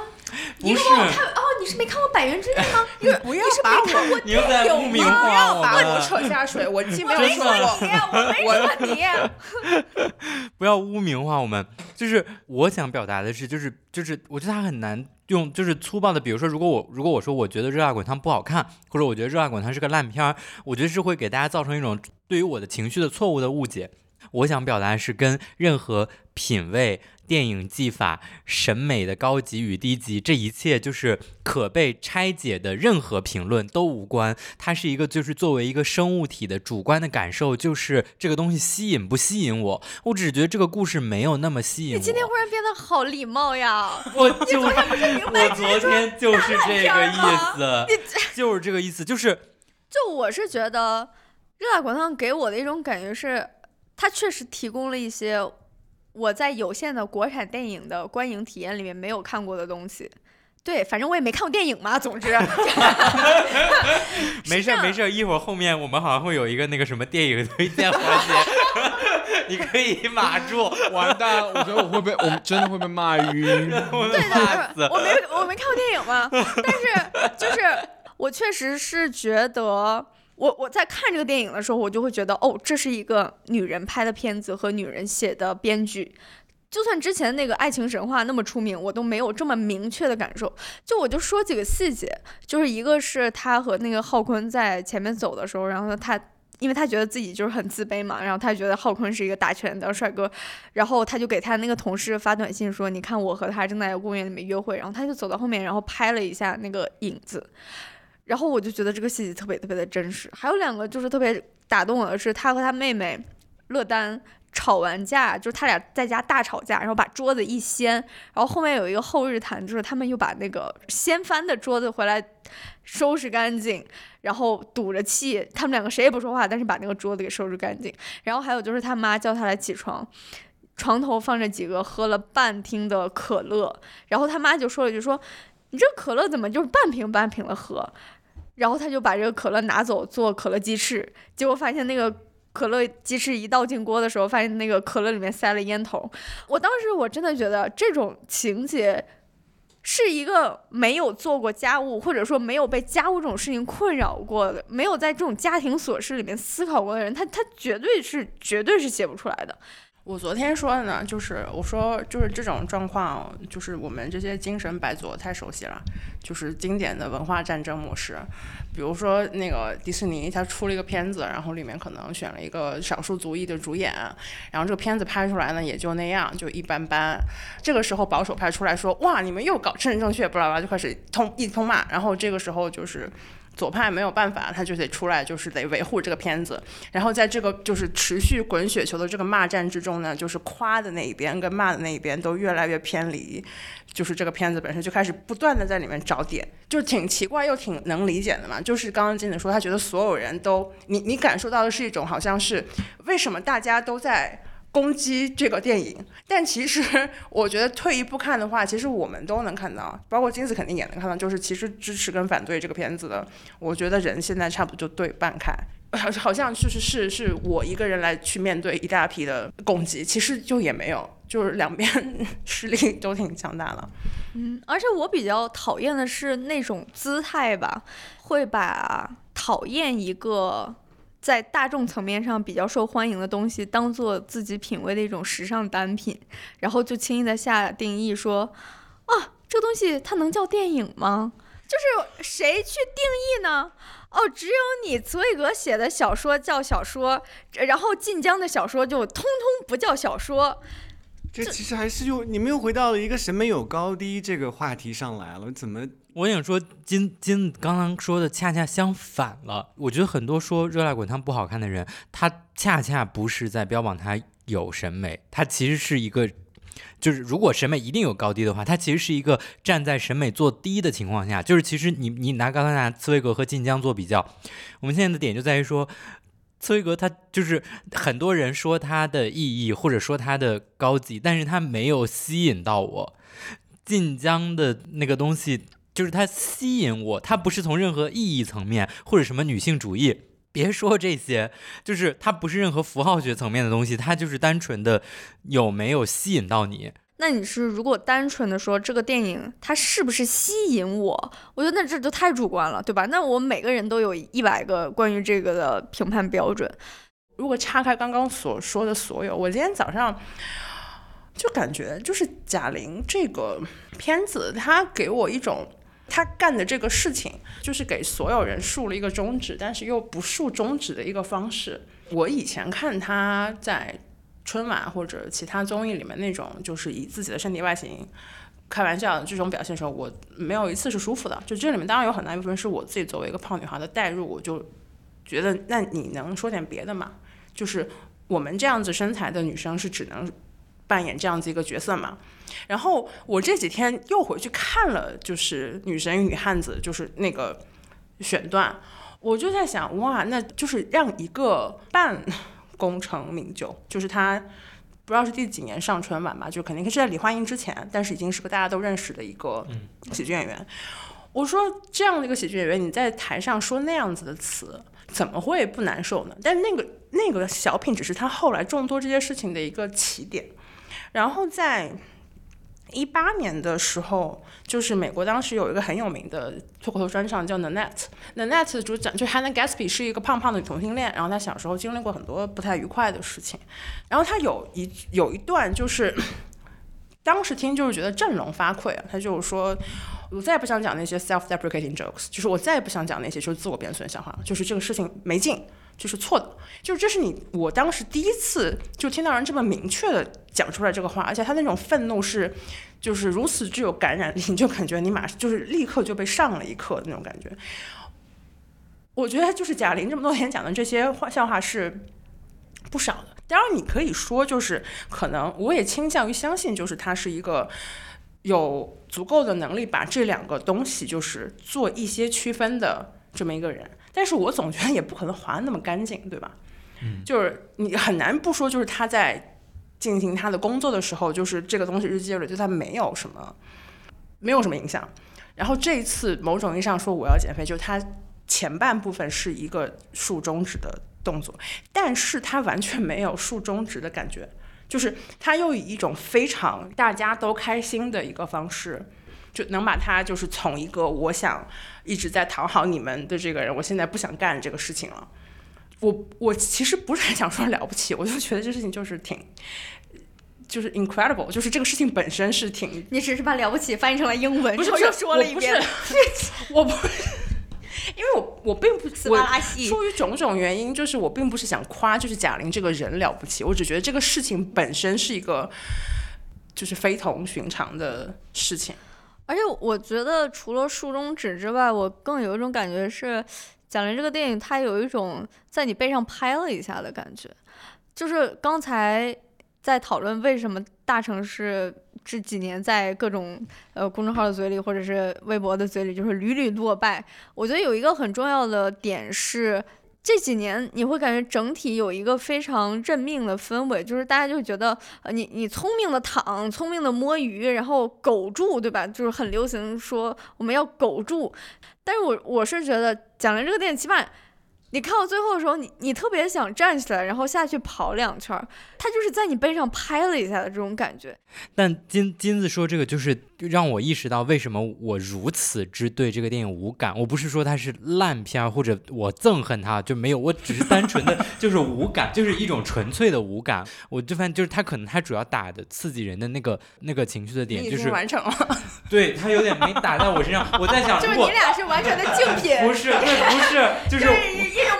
不是，看哦，你是没看过《百元之恋》吗？你不要你是把我没看过你又在污名不要把我扯下水，我既没有 我没说说过，你，我没说你。不要污名化我们。就是我想表达的是，就是就是，我觉得它很难用，就是粗暴的，比如说，如果我如果我说我觉得《热辣滚烫》不好看，或者我觉得《热辣滚烫》是个烂片儿，我觉得是会给大家造成一种对于我的情绪的错误的误解。我想表达的是跟任何品味、电影技法、审美的高级与低级，这一切就是可被拆解的任何评论都无关。它是一个就是作为一个生物体的主观的感受，就是这个东西吸引不吸引我。我只觉得这个故事没有那么吸引我。你今天忽然变得好礼貌呀！我就是我昨天就是这个意思，就是这个意思，就是就我是觉得，热辣滚烫给我的一种感觉是，它确实提供了一些我在有限的国产电影的观影体验里面没有看过的东西。对，反正我也没看过电影嘛。总之，没事儿没事儿，一会儿后面我们好像会有一个那个什么电影推荐环节，你可以码住，完蛋，我觉得我会被，我们真的会被骂晕。我对的，我没我没看过电影嘛，但是就是我确实是觉得。我我在看这个电影的时候，我就会觉得，哦，这是一个女人拍的片子和女人写的编剧。就算之前那个《爱情神话》那么出名，我都没有这么明确的感受。就我就说几个细节，就是一个是他和那个浩坤在前面走的时候，然后，他因为他觉得自己就是很自卑嘛，然后他觉得浩坤是一个打拳的帅哥，然后他就给他那个同事发短信说：“你看我和他正在公园里面约会。”然后他就走到后面，然后拍了一下那个影子，然后我就觉得这个细节特别特别的真实。还有两个就是特别打动我的是，他和他妹妹乐丹。吵完架，就是他俩在家大吵架，然后把桌子一掀，然后后面有一个后日谈，就是他们又把那个掀翻的桌子回来收拾干净，然后赌着气，他们两个谁也不说话，但是把那个桌子给收拾干净。然后还有就是他妈叫他来起床，床头放着几个喝了半听的可乐，然后他妈就说了一句说：“你这可乐怎么就是半瓶半瓶的喝？”然后他就把这个可乐拿走做可乐鸡翅，结果发现那个。可乐鸡翅一倒进锅的时候，发现那个可乐里面塞了烟头。我当时我真的觉得这种情节是一个没有做过家务，或者说没有被家务这种事情困扰过的，没有在这种家庭琐事里面思考过的人，他他绝对是绝对是写不出来的。我昨天说的呢，就是我说就是这种状况，就是我们这些精神白族太熟悉了，就是经典的文化战争模式。比如说那个迪士尼，他出了一个片子，然后里面可能选了一个少数族裔的主演，然后这个片子拍出来呢也就那样，就一般般。这个时候保守派出来说，哇，你们又搞政治正确，巴拉巴拉就开始通一通骂。然后这个时候就是左派没有办法，他就得出来，就是得维护这个片子。然后在这个就是持续滚雪球的这个骂战之中呢，就是夸的那一边跟骂的那一边都越来越偏离，就是这个片子本身就开始不断的在里面找点，就挺奇怪又挺能理解的嘛。就是刚刚金子说，他觉得所有人都你你感受到的是一种好像是为什么大家都在。攻击这个电影，但其实 我觉得退一步看的话，其实我们都能看到，包括金子肯定也能看到，就是其实支持跟反对这个片子的，我觉得人现在差不多就对半开，好 好像就是是是我一个人来去面对一大批的攻击，其实就也没有，就是两边 实力都挺强大的。嗯，而且我比较讨厌的是那种姿态吧，会把讨厌一个。在大众层面上比较受欢迎的东西，当做自己品味的一种时尚单品，然后就轻易的下定义说，啊，这东西它能叫电影吗？就是谁去定义呢？哦，只有你茨威格写的小说叫小说，然后晋江的小说就通通不叫小说。这其实还是又你们又回到了一个审美有高低这个话题上来了，怎么？我想说，金金刚刚说的恰恰相反了。我觉得很多说《热辣滚烫》不好看的人，他恰恰不是在标榜他有审美，他其实是一个，就是如果审美一定有高低的话，他其实是一个站在审美做低的情况下。就是其实你你拿刚才拿茨威格和晋江做比较，我们现在的点就在于说。茨威格他就是很多人说他的意义或者说他的高级，但是他没有吸引到我。晋江的那个东西就是他吸引我，他不是从任何意义层面或者什么女性主义，别说这些，就是他不是任何符号学层面的东西，他就是单纯的有没有吸引到你。那你是如果单纯的说这个电影它是不是吸引我？我觉得那这就太主观了，对吧？那我每个人都有一百个关于这个的评判标准。如果岔开刚刚所说的所有，我今天早上就感觉就是贾玲这个片子，它给我一种他干的这个事情，就是给所有人竖了一个中指，但是又不竖中指的一个方式。我以前看他在。春晚或者其他综艺里面那种，就是以自己的身体外形开玩笑的这种表现时候，我没有一次是舒服的。就这里面当然有很大一部分是我自己作为一个胖女孩的代入，我就觉得那你能说点别的吗？就是我们这样子身材的女生是只能扮演这样子一个角色吗？然后我这几天又回去看了，就是《女神与女汉子》，就是那个选段，我就在想，哇，那就是让一个半。功成名就，就是他不知道是第几年上春晚吧，就肯定是在李焕英之前，但是已经是个大家都认识的一个喜剧演员。我说这样的一个喜剧演员，你在台上说那样子的词，怎么会不难受呢？但是那个那个小品只是他后来众多这些事情的一个起点，然后在。一八年的时候，就是美国当时有一个很有名的脱口秀专场叫 The Net。The Net 的主讲就 Hannah Gatsby 是一个胖胖的同性恋，然后他小时候经历过很多不太愉快的事情。然后他有一有一段就是，当时听就是觉得振聋发聩她。就是说，我再也不想讲那些 self-deprecating jokes，就是我再也不想讲那些就是自我贬损的笑话，就是这个事情没劲。就是错的，就是这是你我当时第一次就听到人这么明确的讲出来这个话，而且他那种愤怒是，就是如此具有感染力，你就感觉你马上就是立刻就被上了一课的那种感觉。我觉得就是贾玲这么多年讲的这些话笑话是不少的，当然你可以说就是可能我也倾向于相信，就是他是一个有足够的能力把这两个东西就是做一些区分的这么一个人。但是我总觉得也不可能划那么干净，对吧？嗯，就是你很难不说，就是他在进行他的工作的时候，就是这个东西日积月累对他没有什么，没有什么影响。然后这一次某种意义上说我要减肥，就是他前半部分是一个竖中指的动作，但是他完全没有竖中指的感觉，就是他又以一种非常大家都开心的一个方式。就能把他就是从一个我想一直在讨好你们的这个人，我现在不想干这个事情了。我我其实不是很想说了不起，我就觉得这事情就是挺，就是 incredible，就是这个事情本身是挺。你只是把了不起翻译成了英文，不是又说了一遍。我不是，因为我我并不斯巴拉西。出于种种原因，就是我并不是想夸，就是贾玲这个人了不起，我只觉得这个事情本身是一个就是非同寻常的事情。而且我觉得除了竖中指之外，我更有一种感觉是，讲了这个电影，它有一种在你背上拍了一下的感觉。就是刚才在讨论为什么大城市这几年在各种呃公众号的嘴里或者是微博的嘴里就是屡屡落败，我觉得有一个很重要的点是。这几年你会感觉整体有一个非常认命的氛围，就是大家就觉得，呃，你你聪明的躺，聪明的摸鱼，然后苟住，对吧？就是很流行说我们要苟住，但是我我是觉得讲了这个电影，起码。你看到最后的时候，你你特别想站起来，然后下去跑两圈儿，他就是在你背上拍了一下的这种感觉。但金金子说这个，就是让我意识到为什么我如此之对这个电影无感。我不是说它是烂片或者我憎恨它，就没有，我只是单纯的就是无感，就是一种纯粹的无感。我就发现，就是它可能它主要打的刺激人的那个那个情绪的点，就是完成了。对他有点没打在我身上。我在想，就是你俩是完全的竞品。不是，对，不是，就是。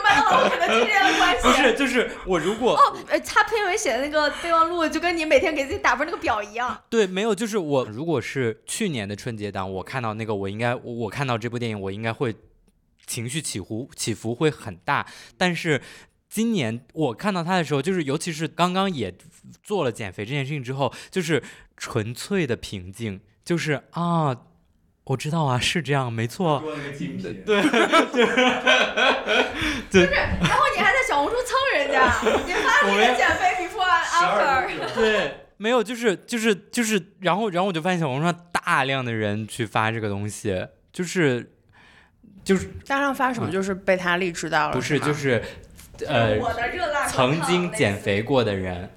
麦当劳可能之间的关系 不是，就是我如果哦，呃，他片尾写的那个备忘录，就跟你每天给自己打分那个表一样。对，没有，就是我如果是去年的春节档，我看到那个，我应该我看到这部电影，我应该会情绪起伏起伏会很大。但是今年我看到他的时候，就是尤其是刚刚也做了减肥这件事情之后，就是纯粹的平静，就是啊。我知道啊，是这样，没错。对对，就是，然后你还在小红书蹭人家，你发那个减肥 before after。对，没有，就是就是就是，然后然后我就发现小红书上大量的人去发这个东西，就是就是大量发什么，就是被他励志到了。不是，就是呃，曾经减肥过的人。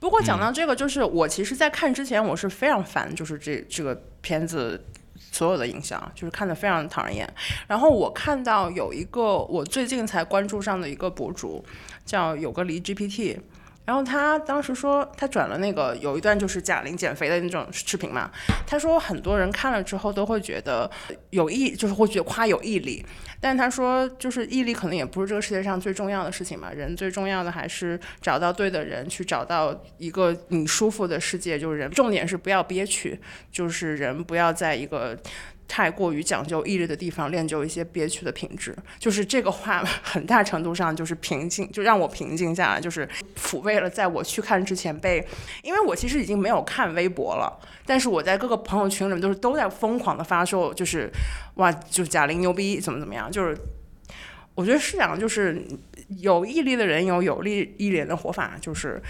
不过讲到这个，就是我其实，在看之前，我是非常烦，就是这这个片子。所有的影响就是看的非常讨人厌。然后我看到有一个我最近才关注上的一个博主，叫有个离 GPT。然后他当时说他转了那个有一段就是贾玲减肥的那种视频嘛。他说很多人看了之后都会觉得有毅，就是会觉得夸有毅力。但他说就是毅力可能也不是这个世界上最重要的事情嘛。人最重要的还是找到对的人，去找到一个你舒服的世界。就是人重点是不要憋屈，就是人不要在一个。太过于讲究毅力的地方，练就一些憋屈的品质，就是这个话很大程度上就是平静，就让我平静下来，就是抚慰了在我去看之前被，因为我其实已经没有看微博了，但是我在各个朋友群里面都是都在疯狂的发售，就是哇，就是贾玲牛逼怎么怎么样，就是我觉得是这样，就是。有毅力的人有有力毅力的活法，就是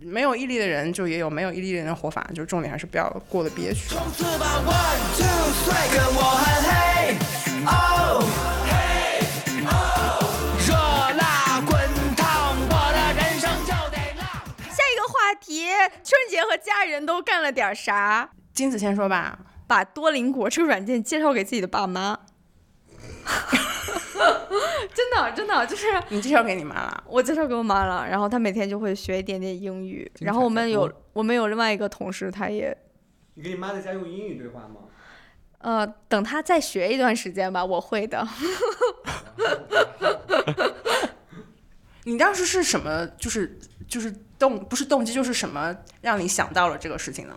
没有毅力的人就也有没有毅力的人活法，就重点还是不要过得憋屈。下一个话题，春节和家人都干了点啥？金子先说吧，把多邻国这个软件介绍给自己的爸妈。真的，真的就是你介绍给你妈了，我介绍给我妈了，然后她每天就会学一点点英语。然后我们有我们有另外一个同事，他也，你跟你妈在家用英语对话吗？呃，等她再学一段时间吧，我会的。你当时是什么？就是就是动不是动机，就是什么让你想到了这个事情呢？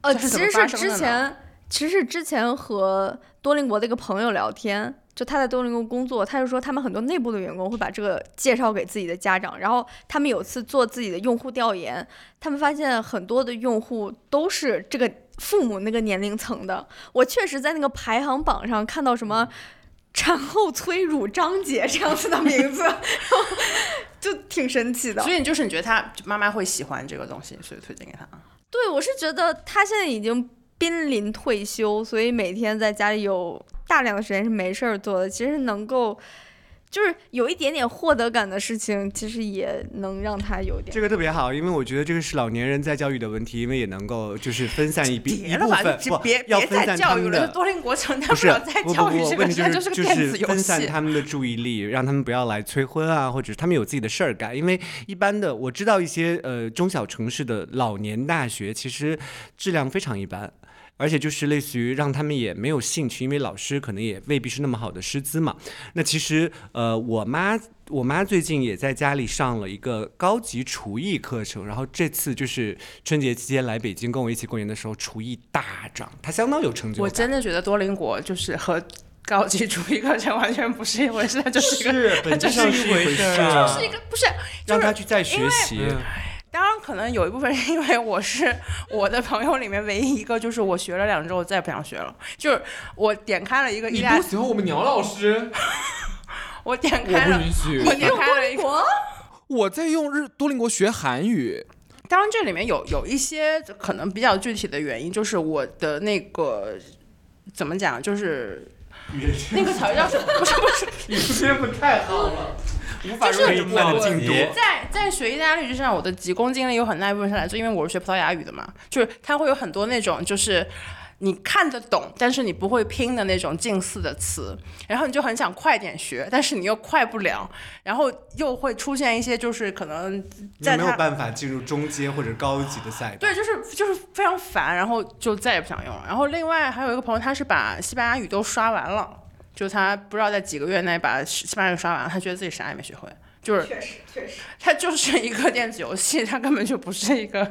呃，其实是之前，其实是之前和多邻国的一个朋友聊天。就他在多邻国工作，他就说他们很多内部的员工会把这个介绍给自己的家长，然后他们有次做自己的用户调研，他们发现很多的用户都是这个父母那个年龄层的。我确实在那个排行榜上看到什么产后催乳张姐这样子的名字，就挺神奇的。所以就是你觉得他妈妈会喜欢这个东西，所以推荐给他。对，我是觉得他现在已经濒临退休，所以每天在家里有。大量的时间是没事儿做的，其实能够，就是有一点点获得感的事情，其实也能让他有点。这个特别好，因为我觉得这个是老年人在教育的问题，因为也能够就是分散一笔一部分，不，别别再教育了，多邻国 城他不要再教育这个，现在就是个电子游戏。分散他们的注意力，让他们不要来催婚啊，或者他们有自己的事儿干。因为一般的我知道一些呃中小城市的老年大学，其实质量非常一般。而且就是类似于让他们也没有兴趣，因为老师可能也未必是那么好的师资嘛。那其实呃，我妈我妈最近也在家里上了一个高级厨艺课程，然后这次就是春节期间来北京跟我一起过年的时候，厨艺大涨，她相当有成就我。真的觉得多邻国就是和高级厨艺课程完全不是一回事，它 就是一个，是本质上是一回事啊，就是一个不是，让他去再学习。当然可能有一部分是因为我是我的朋友里面唯一一个，就是我学了两周，我再也不想学了。就是我点开了一个意大你不，喜欢我们鸟老师？我点开了不允，许。我点开了一个。我在用日多邻国学韩语，当然，这里面有有一些可能比较具体的原因，就是我的那个怎么讲，就是那个词儿叫什么？不是不是，语言天赋太好了，无法就是容忍的进度。在在学意大利语之上，我的急功近利有很大一部分是来自，因为我是学葡萄牙语的嘛，就是它会有很多那种就是。你看得懂，但是你不会拼的那种近似的词，然后你就很想快点学，但是你又快不了，然后又会出现一些就是可能在你没有办法进入中阶或者高级的赛道。对，就是就是非常烦，然后就再也不想用了。然后另外还有一个朋友，他是把西班牙语都刷完了，就他不知道在几个月内把西班牙语刷完了，他觉得自己啥也没学会，就是确实确实，它就是一个电子游戏，他根本就不是一个，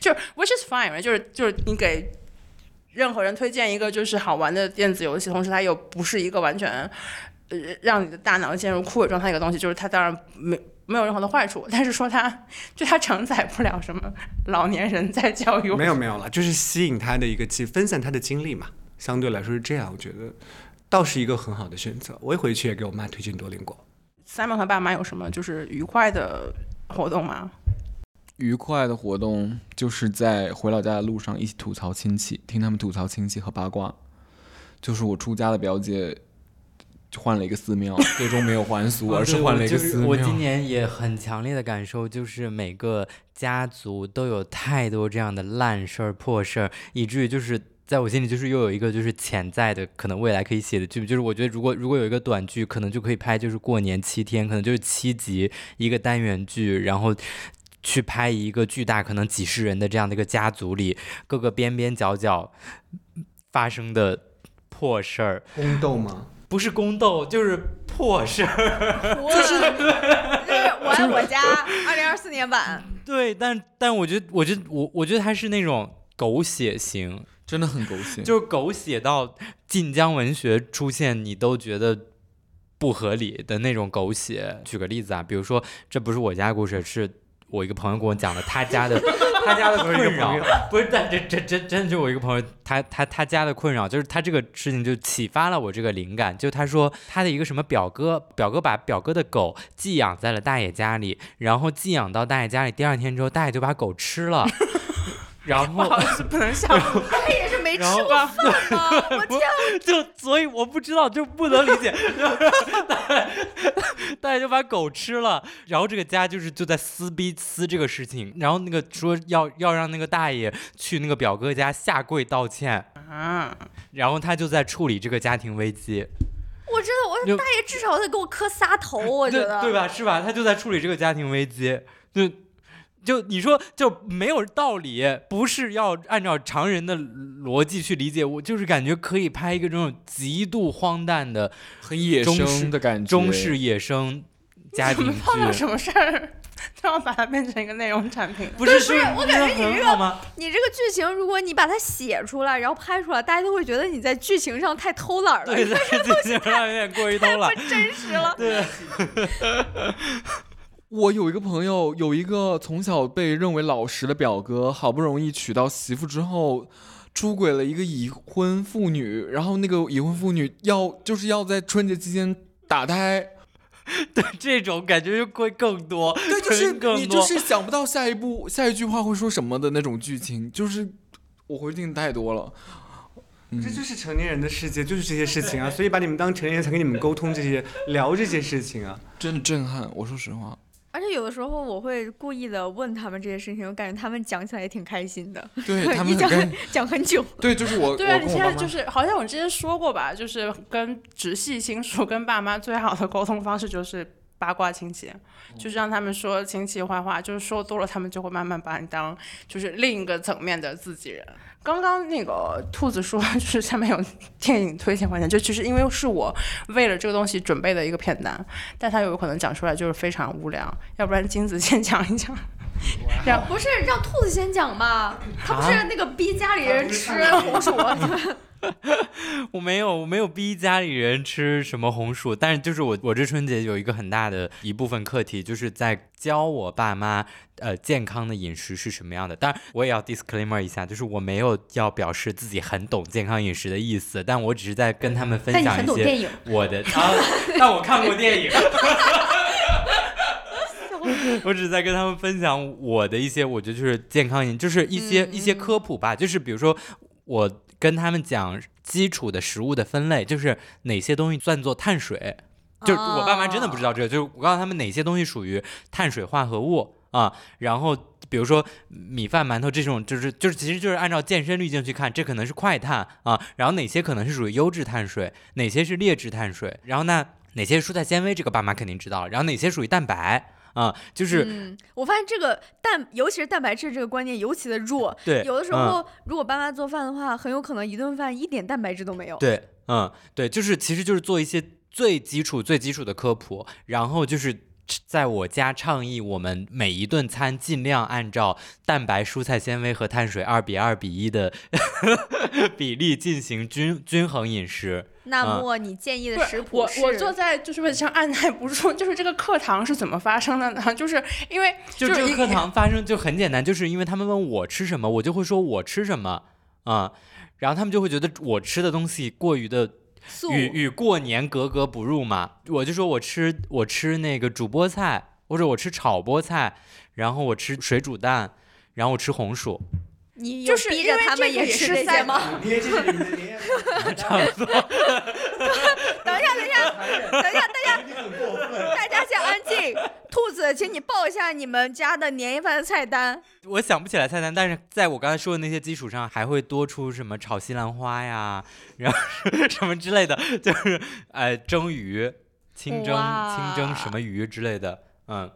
就是 which is fine，就是就是你给任何人推荐一个就是好玩的电子游戏，同时它又不是一个完全呃让你的大脑陷入枯萎状态的一个东西，就是它当然没没有任何的坏处，但是说它就它承载不了什么老年人在教育没有没有了，就是吸引他的一个机，分散他的精力嘛。相对来说是这样，我觉得倒是一个很好的选择。我一回去也给我妈推荐多邻国。Simon 和爸妈有什么就是愉快的活动吗？愉快的活动就是在回老家的路上一起吐槽亲戚，听他们吐槽亲戚和八卦。就是我出家的表姐换了一个寺庙，最终没有还俗，而是换了一个寺庙。我今年也很强烈的感受，就是每个家族都有太多这样的烂事儿、破事儿，以至于就是。在我心里，就是又有一个就是潜在的可能未来可以写的剧，就是我觉得如果如果有一个短剧，可能就可以拍，就是过年七天，可能就是七集一个单元剧，然后去拍一个巨大可能几十人的这样的一个家族里各个边边角角发生的破事儿，宫斗吗？不是宫斗就是破事儿。就是就是我爱我家二零二四年版，对，但但我觉得，我觉得我我觉得它是那种狗血型，真的很狗血。就是狗血到晋江文学出现你都觉得不合理的那种狗血。举个例子啊，比如说这不是我家的故事，是我一个朋友跟我讲的，他家的 他家的困扰，不是，但这这真真的就我一个朋友，他他他家的困扰就是他这个事情就启发了我这个灵感，就他说他的一个什么表哥，表哥把表哥的狗寄养在了大爷家里，然后寄养到大爷家里，第二天之后大爷就把狗吃了。然后 不好意思，不能笑。他也是没吃然后过饭吗？我天，就所以我不知道，就不能理解，大家就把狗吃了，然后这个家就是就在撕逼撕这个事情，然后那个说要要让那个大爷去那个表哥家下跪道歉，啊，然后他就在处理这个家庭危机，我真的，我说大爷至少得给我磕仨头，我觉得对对吧？是吧？他就在处理这个家庭危机，就。就你说就没有道理，不是要按照常人的逻辑去理解，我就是感觉可以拍一个这种极度荒诞的很野生的感觉，中式野生家庭怎么碰到，什么事儿都要把它变成一个内容产品？不是不是我感觉你这个？你这个剧情，如果你把它写出来，然后拍出来，大家都会觉得你在剧情上太偷懒了，对，在剧情上有点过于偷懒 太。不真实了。对，我有一个朋友，有一个从小被认为老实的表哥，好不容易娶到媳妇之后，出轨了一个已婚妇女，然后那个已婚妇女要就是要在春节期间打胎，对，这种感觉就会更多，对，就是你就是想不到下一步下一句话会说什么的那种剧情，就是我回听太多了。嗯这就是成年人的世界，就是这些事情啊，所以把你们当成年人才跟你们沟通这些，聊这些事情啊。真的震撼，我说实话，而且有的时候我会故意的问他们这些事情，我感觉他们讲起来也挺开心的，对 他们讲讲很久。对，就是我，对啊，你现在就是好像我之前说过吧，就是跟直系亲属跟爸妈最好的沟通方式就是八卦亲戚，就是让他们说亲戚坏话，就是说多了，他们就会慢慢把你当就是另一个层面的自己人。刚刚那个兔子说，就是下面有电影推荐环节，就其实因为是我为了这个东西准备的一个片单，但他有可能讲出来就是非常无聊，要不然金子先讲一讲。让不是让兔子先讲嘛？他不是那个逼家里人吃红薯，我没有，我没有逼家里人吃什么红薯，但是就是我，我这春节有一个很大的一部分课题，就是在教我爸妈，呃，健康的饮食是什么样的。当然，我也要 disclaimer 一下，就是我没有要表示自己很懂健康饮食的意思，但我只是在跟他们分享一些。我的啊，那我看过电影。我只是在跟他们分享我的一些，我觉得就是健康饮，就是一些、嗯一些科普吧，就是比如说我跟他们讲基础的食物的分类，就是哪些东西算作碳水，就是我爸妈真的不知道这个，就是我告诉他们哪些东西属于碳水化合物啊，然后比如说米饭、馒头这种，就是就是其实就是按照健身滤镜去看，这可能是快碳啊，然后哪些可能是属于优质碳水，哪些是劣质碳水，然后那哪些蔬菜纤维，这个爸妈肯定知道，然后哪些属于蛋白啊，就是、嗯，我发现这个蛋，尤其是蛋白质这个观念尤其的弱。对，有的时嗯候，如果爸妈做饭的话，很有可能一顿饭一点蛋白质都没有。对，嗯，对，就是其实就是做一些最基础、最基础的科普，然后就是在我家倡议，我们每一顿餐尽量按照蛋白、蔬菜纤维和碳水二比二比一的 比例进行均均衡饮食。那嗯么你建议的食谱我，是我坐在就是位置上按耐不住，就是这个课堂是怎么发生的呢？就是因为就这个课堂发生就很简单，就是因为他们问我吃什么，我就会说我吃什么啊、然后他们就会觉得我吃的东西过于的素与与过年格格不入嘛。我就说我吃我吃那个煮菠菜，或者我吃炒菠菜，然后我吃水煮蛋，然后我吃红薯，你有就是逼着他们也吃也是在这些吗？等一下，等一下，等一下，大家。大家先安静。兔子，请你报一下你们家的年夜饭的菜单。我想不起来菜单，但是在我刚才说的那些基础上，还会多出什么炒西兰花呀，然后 什么之类的，就是呃蒸鱼、清蒸、哇清蒸什么鱼之类的，嗯。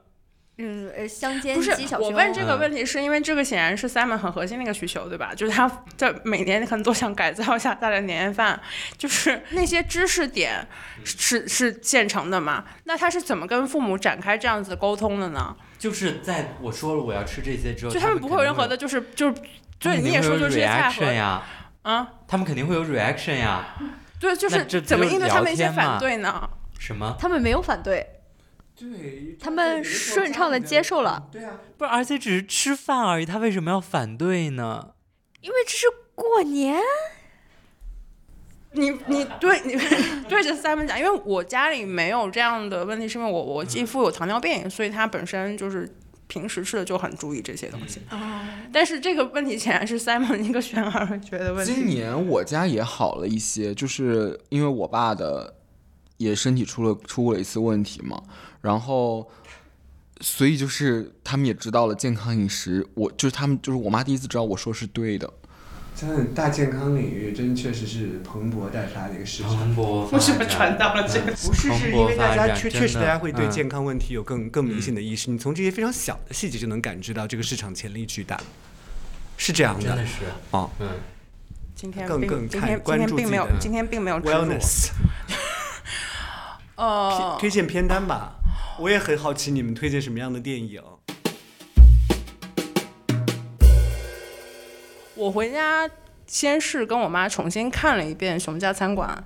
嗯，呃，香煎不是。我问这个嗯问题，是因为这个显然是 Simon 很核心的一个需求，对吧？就是他在每年可能都想改造一下他的年夜饭，就是那些知识点是是现成的嘛？那他是怎么跟父母展开这样子沟通的呢？就是在我说了我要吃这些之后，就他们不会有任何的，就是就是，对你也说就是这些菜和呀，啊，他们肯定会有 reaction 呀。对，就是怎么应对他们一些反对呢？什么？他们没有反对，对，他们顺畅的接受了。对啊，不是，而且只是吃饭而已，他为什么要反对呢？因为这是过年。你你对你 对着 Simon 讲，因为我家里没有这样的问题，是因为我我继父有糖尿病，所以他本身就是平时吃的就很注意这些东西。啊，但是这个问题显然是 Simon 一个悬而未决的问题。今年我家也好了一些，就是因为我爸的也身体出了出过一次问题嘛，然后所以就是他们也知道了健康饮食，我就是他们就是我妈第一次知道我说是对的，像大健康领域真确实是蓬勃待发的一个市场。勃为什么传到了这个？不是，是因为大家确确实大家会对嗯。健康问题有更更明显的意识，你从这些非常小的细节就能感知到这个市场潜力巨大，是这样的真的。是哦，嗯，今天更更看今天今关天并没有注自己的今天并没有。Wellness 呃推，荐偏单吧，我也很好奇你们推荐什么样的电影。我回家先是跟我妈重新看了一遍《熊家餐馆》，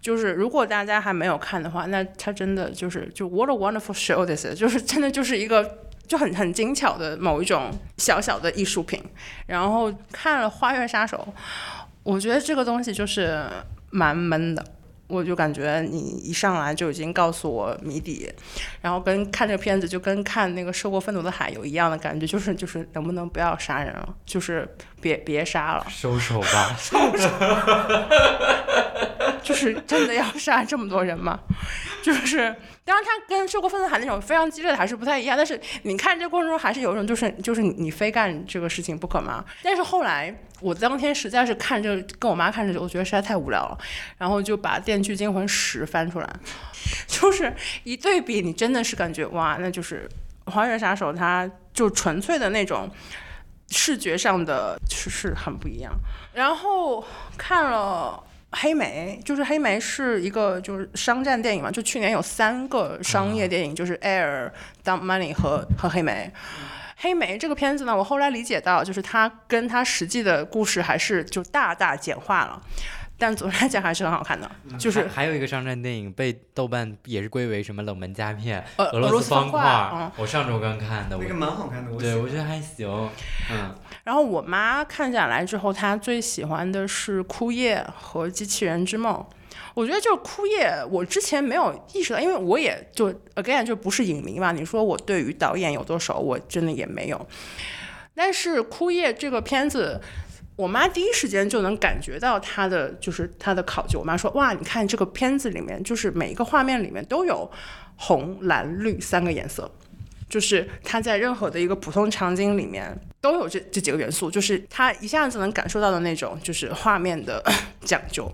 就是如果大家还没有看的话，那它真的就是就 What a wonderful show this is，就是真的就是一个就很很精巧的某一种小小的艺术品。然后看了《花月杀手》，我觉得这个东西就是蛮闷的。我就感觉你一上来就已经告诉我谜底，然后跟看这个片子就跟看那个《受过愤怒的海》有一样的感觉，就是就是能不能不要杀人了，就是别别杀了，收手吧。收手 就是真的要杀这么多人吗？就是当然他跟受过分子海那种非常激烈的还是不太一样，但是你看这过程中还是有一种就是就是你你非干这个事情不可嘛。但是后来我当天实在是看这个跟我妈看这个，我觉得实在太无聊了，然后就把《电锯惊魂十》翻出来，就是一对比，你真的是感觉哇，那就是《还原杀手》，它就纯粹的那种视觉上的是是很不一样。然后看了。黑莓就是黑莓是一个就是商战电影嘛，就去年有三个商业电影，就是 Air、Dump Money 和和黑莓。黑莓这个片子呢，我后来理解到，就是它跟它实际的故事还是就大大简化了。但总的来讲还是很好看的，就是还还有一个商战电影被豆瓣也是归为什么冷门佳片，呃俄罗斯方块，嗯，我上周刚看的，我那个蛮好看的，我对我觉得得还行，嗯，然后我妈看下来之后，她最喜欢的是《枯叶》和《机器人之梦》。我觉得就是《枯叶》，我之前没有意识到，因为我也就 again 就不是影迷嘛。你说我对于导演有多熟，我真的也没有。但是《枯叶》这个片子。我妈第一时间就能感觉到她的就是她的考究。我妈说：“哇，你看这个片子里面，就是每一个画面里面都有红、蓝、绿三个颜色，就是她在任何的一个普通场景里面都有这这几个元素，就是她一下子能感受到的那种就是画面的 讲究。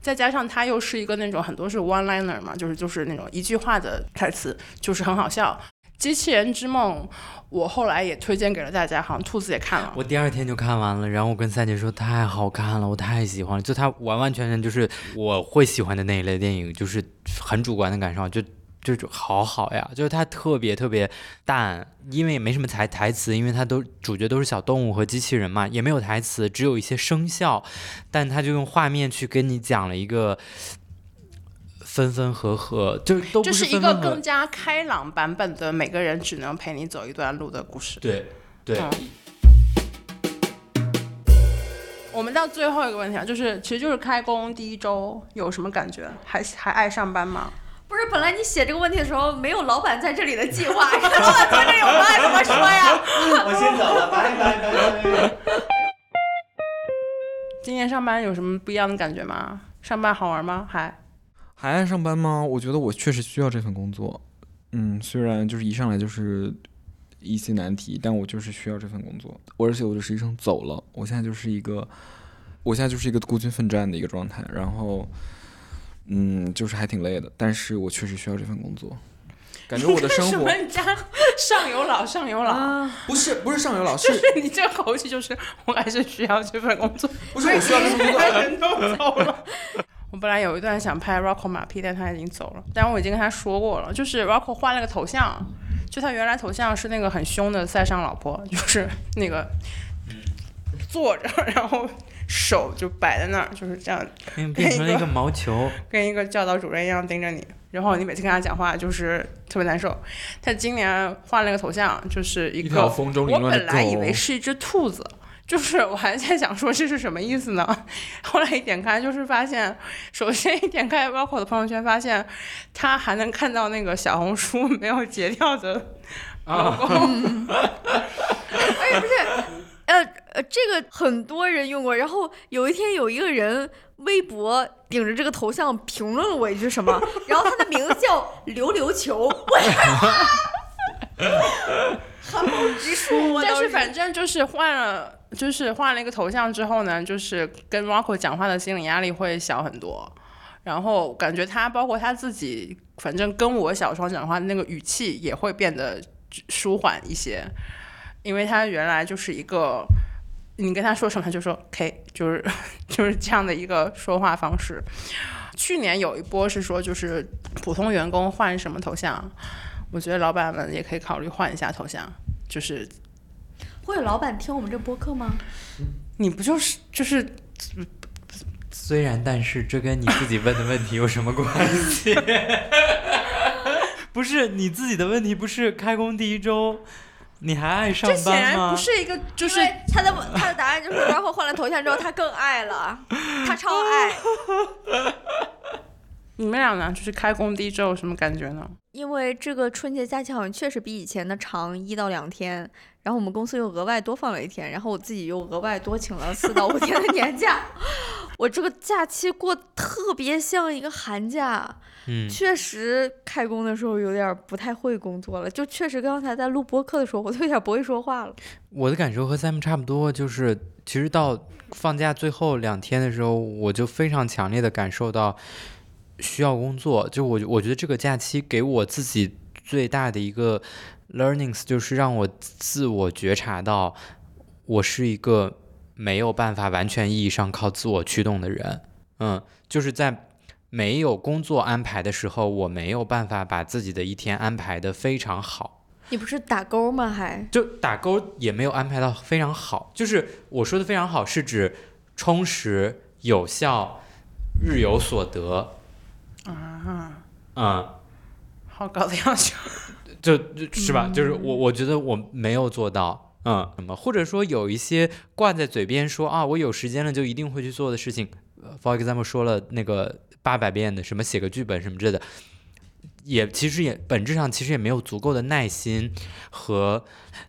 再加上它又是一个那种很多是 one liner 嘛，就是就是那种一句话的台词，就是很好笑。机器人之梦。”我后来也推荐给了大家，好像兔子也看了。我第二天就看完了，然后我跟三姐说太好看了，我太喜欢了，就它完完全全就是我会喜欢的那一类电影，就是很主观的感受，就就就好好呀，就是它特别特别淡，因为也没什么台台词，因为它都主角都是小动物和机器人嘛，也没有台词，只有一些声效，但他就用画面去跟你讲了一个。分分合合，就都这是一个更加开朗版本的，每个人只能陪你走一段路的故事。对对。我们到最后一个问题啊，就是其实就是开工第一周有什么感觉？还还爱上班吗？不是，本来你写这个问题的时候没有老板在这里的计划，老板在这有话怎么说呀？我先走了，拜拜拜拜。今年上班有什么不一样的感觉吗？上班好玩吗？还？还爱上班吗？我觉得我确实需要这份工作。嗯，虽然就是一上来就是一些难题，但我就是需要这份工作。而且我的实习生走了，我现在就是一个，我现在就是一个孤军奋战的一个状态。然后，嗯，就是还挺累的，但是我确实需要这份工作。感觉我的生活 家上有老上有老，不是不是上有老，是你这口气就是我还是需要这份工作。不是我需要这份工作，人都走了。我本来有一段想拍 Rocco 马屁，但他已经走了。但我已经跟他说过了，就是 Rocco 换了个头像，就他原来头像是那个很凶的塞尚老婆，就是那个坐着，然后手就摆在那儿，就是这样，变成了一个毛球，跟一个教导主任一样盯着你。然后你每次跟他讲话就是特别难受。他今年换了个头像，就是一个我本来以为是一只兔子。就是我还在想说这是什么意思呢？后来一点开，就是发现，首先一点开 Rocco 的朋友圈，发现他还能看到那个小红书没有截掉的 logo。哎，不是，呃呃，这个很多人用过。然后有一天有一个人微博顶着这个头像评论了我一句什么，然后他的名字叫溜溜球。汗毛 直竖，但是反正就是换了。就是换了一个头像之后呢，就是跟 Rocco 讲话的心理压力会小很多，然后感觉他包括他自己，反正跟我小时候讲话那个语气也会变得舒缓一些，因为他原来就是一个，你跟他说什么他就说 K，就是 就是这样的一个说话方式。去年有一波是说就是普通员工换什么头像，我觉得老板们也可以考虑换一下头像，就是。会有老板听我们这播客吗？你不就是就是？虽然，但是这跟你自己问的问题有什么关系？不是你自己的问题，不是开工第一周，你还爱上班吗？这显然不是一个，就是他的他的答案就是，然后换了头像之后，他更爱了，他超爱。你们俩呢？就是开工第一周有什么感觉呢？因为这个春节假期好像确实比以前的长一到两天，然后我们公司又额外多放了一天，然后我自己又额外多请了四到五天的年假，我这个假期过得特别像一个寒假。嗯，确实开工的时候有点不太会工作了，就确实刚才在录播客的时候，我都有点不会说话了。我的感受和 Sam 差不多，就是其实到放假最后两天的时候，我就非常强烈的感受到需要工作。就我我觉得这个假期给我自己最大的一个 learnings 就是让我自我觉察到，我是一个没有办法完全意义上靠自我驱动的人。嗯，就是在没有工作安排的时候，我没有办法把自己的一天安排的非常好。你不是打勾吗？还就打勾也没有安排到非常好，就是我说的非常好，是指充实、有效、日有所得。啊，嗯，好高的要求。就就是吧，就是我我觉得我没有做到。嗯，什么或者说有一些挂在嘴边说啊，我有时间了就一定会去做的事情。呃 For example，说了那个八百遍的什么写个剧本什么之类的，也其实也本质上其实也没有足够的耐心和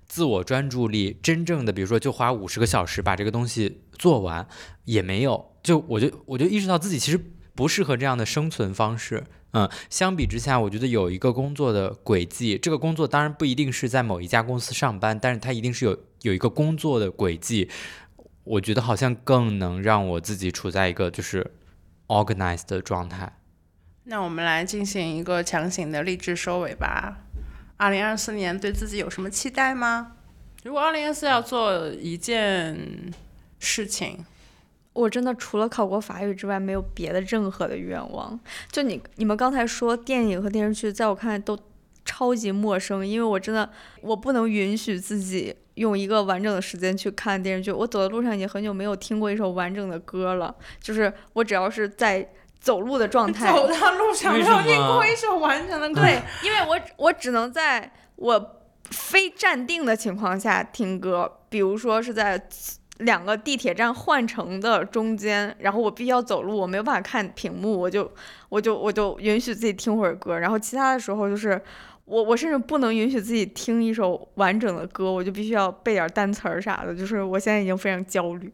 自我专注力，真正的比如说就花五十个小时把这个东西做完也没有。就我就我就意识到自己其实不适合这样的生存方式。嗯，相比之下，我觉得有一个工作的轨迹，这个工作当然不一定是在某一家公司上班，但是它一定是有有一个工作的轨迹。我觉得好像更能让我自己处在一个就是 organized 的状态。那我们来进行一个强行的励志收尾吧。二零二四年对自己有什么期待吗？如果二零二四要做一件事情，我真的除了考过法语之外，没有别的任何的愿望。就你你们刚才说电影和电视剧，在我看来都超级陌生，因为我真的我不能允许自己用一个完整的时间去看电视剧。我走在路上已经很久没有听过一首完整的歌了，就是我只要是在走路的状 态，走到路上没有听过一首完整的歌。对，因为我我只能在我非站定的情况下听歌，比如说是在两个地铁站换乘的中间，然后我必须要走路，我没有办法看屏幕，我就我就我就允许自己听会儿歌，然后其他的时候就是我我甚至不能允许自己听一首完整的歌，我就必须要背点单词儿啥的，就是我现在已经非常焦虑。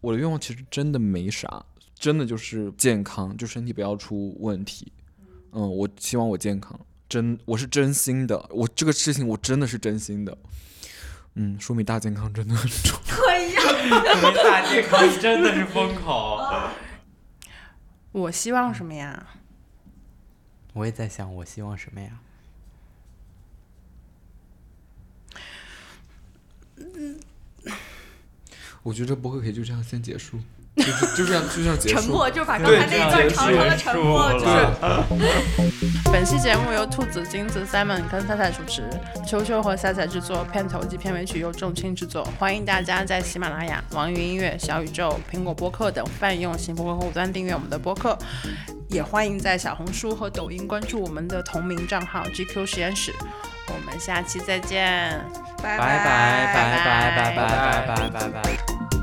我的愿望其实真的没啥，真的就是健康，就身体不要出问题。嗯，我希望我健康，真我是真心的，我这个事情我真的是真心的。嗯，说明大健康真的很重要。对呀，大健康真的是风口。我希望什么呀？我也在想，我希望什么呀？我觉得这播客可以就这样先结束，就是就这样就这样结束。沉默就是把刚才那一段长长的沉默，就是 本期节目由兔子、金子、Simon 跟赛赛主持，秋秋和赛赛制作，片头及片尾曲由仲青制作。欢迎大家在喜马拉雅、网易云音乐、小宇宙、苹果播客等泛用型播客客户端订阅我们的播客，也欢迎在小红书和抖音关注我们的同名账号 GQ 实验室。我们下期再见，拜拜拜拜拜拜拜拜拜拜拜。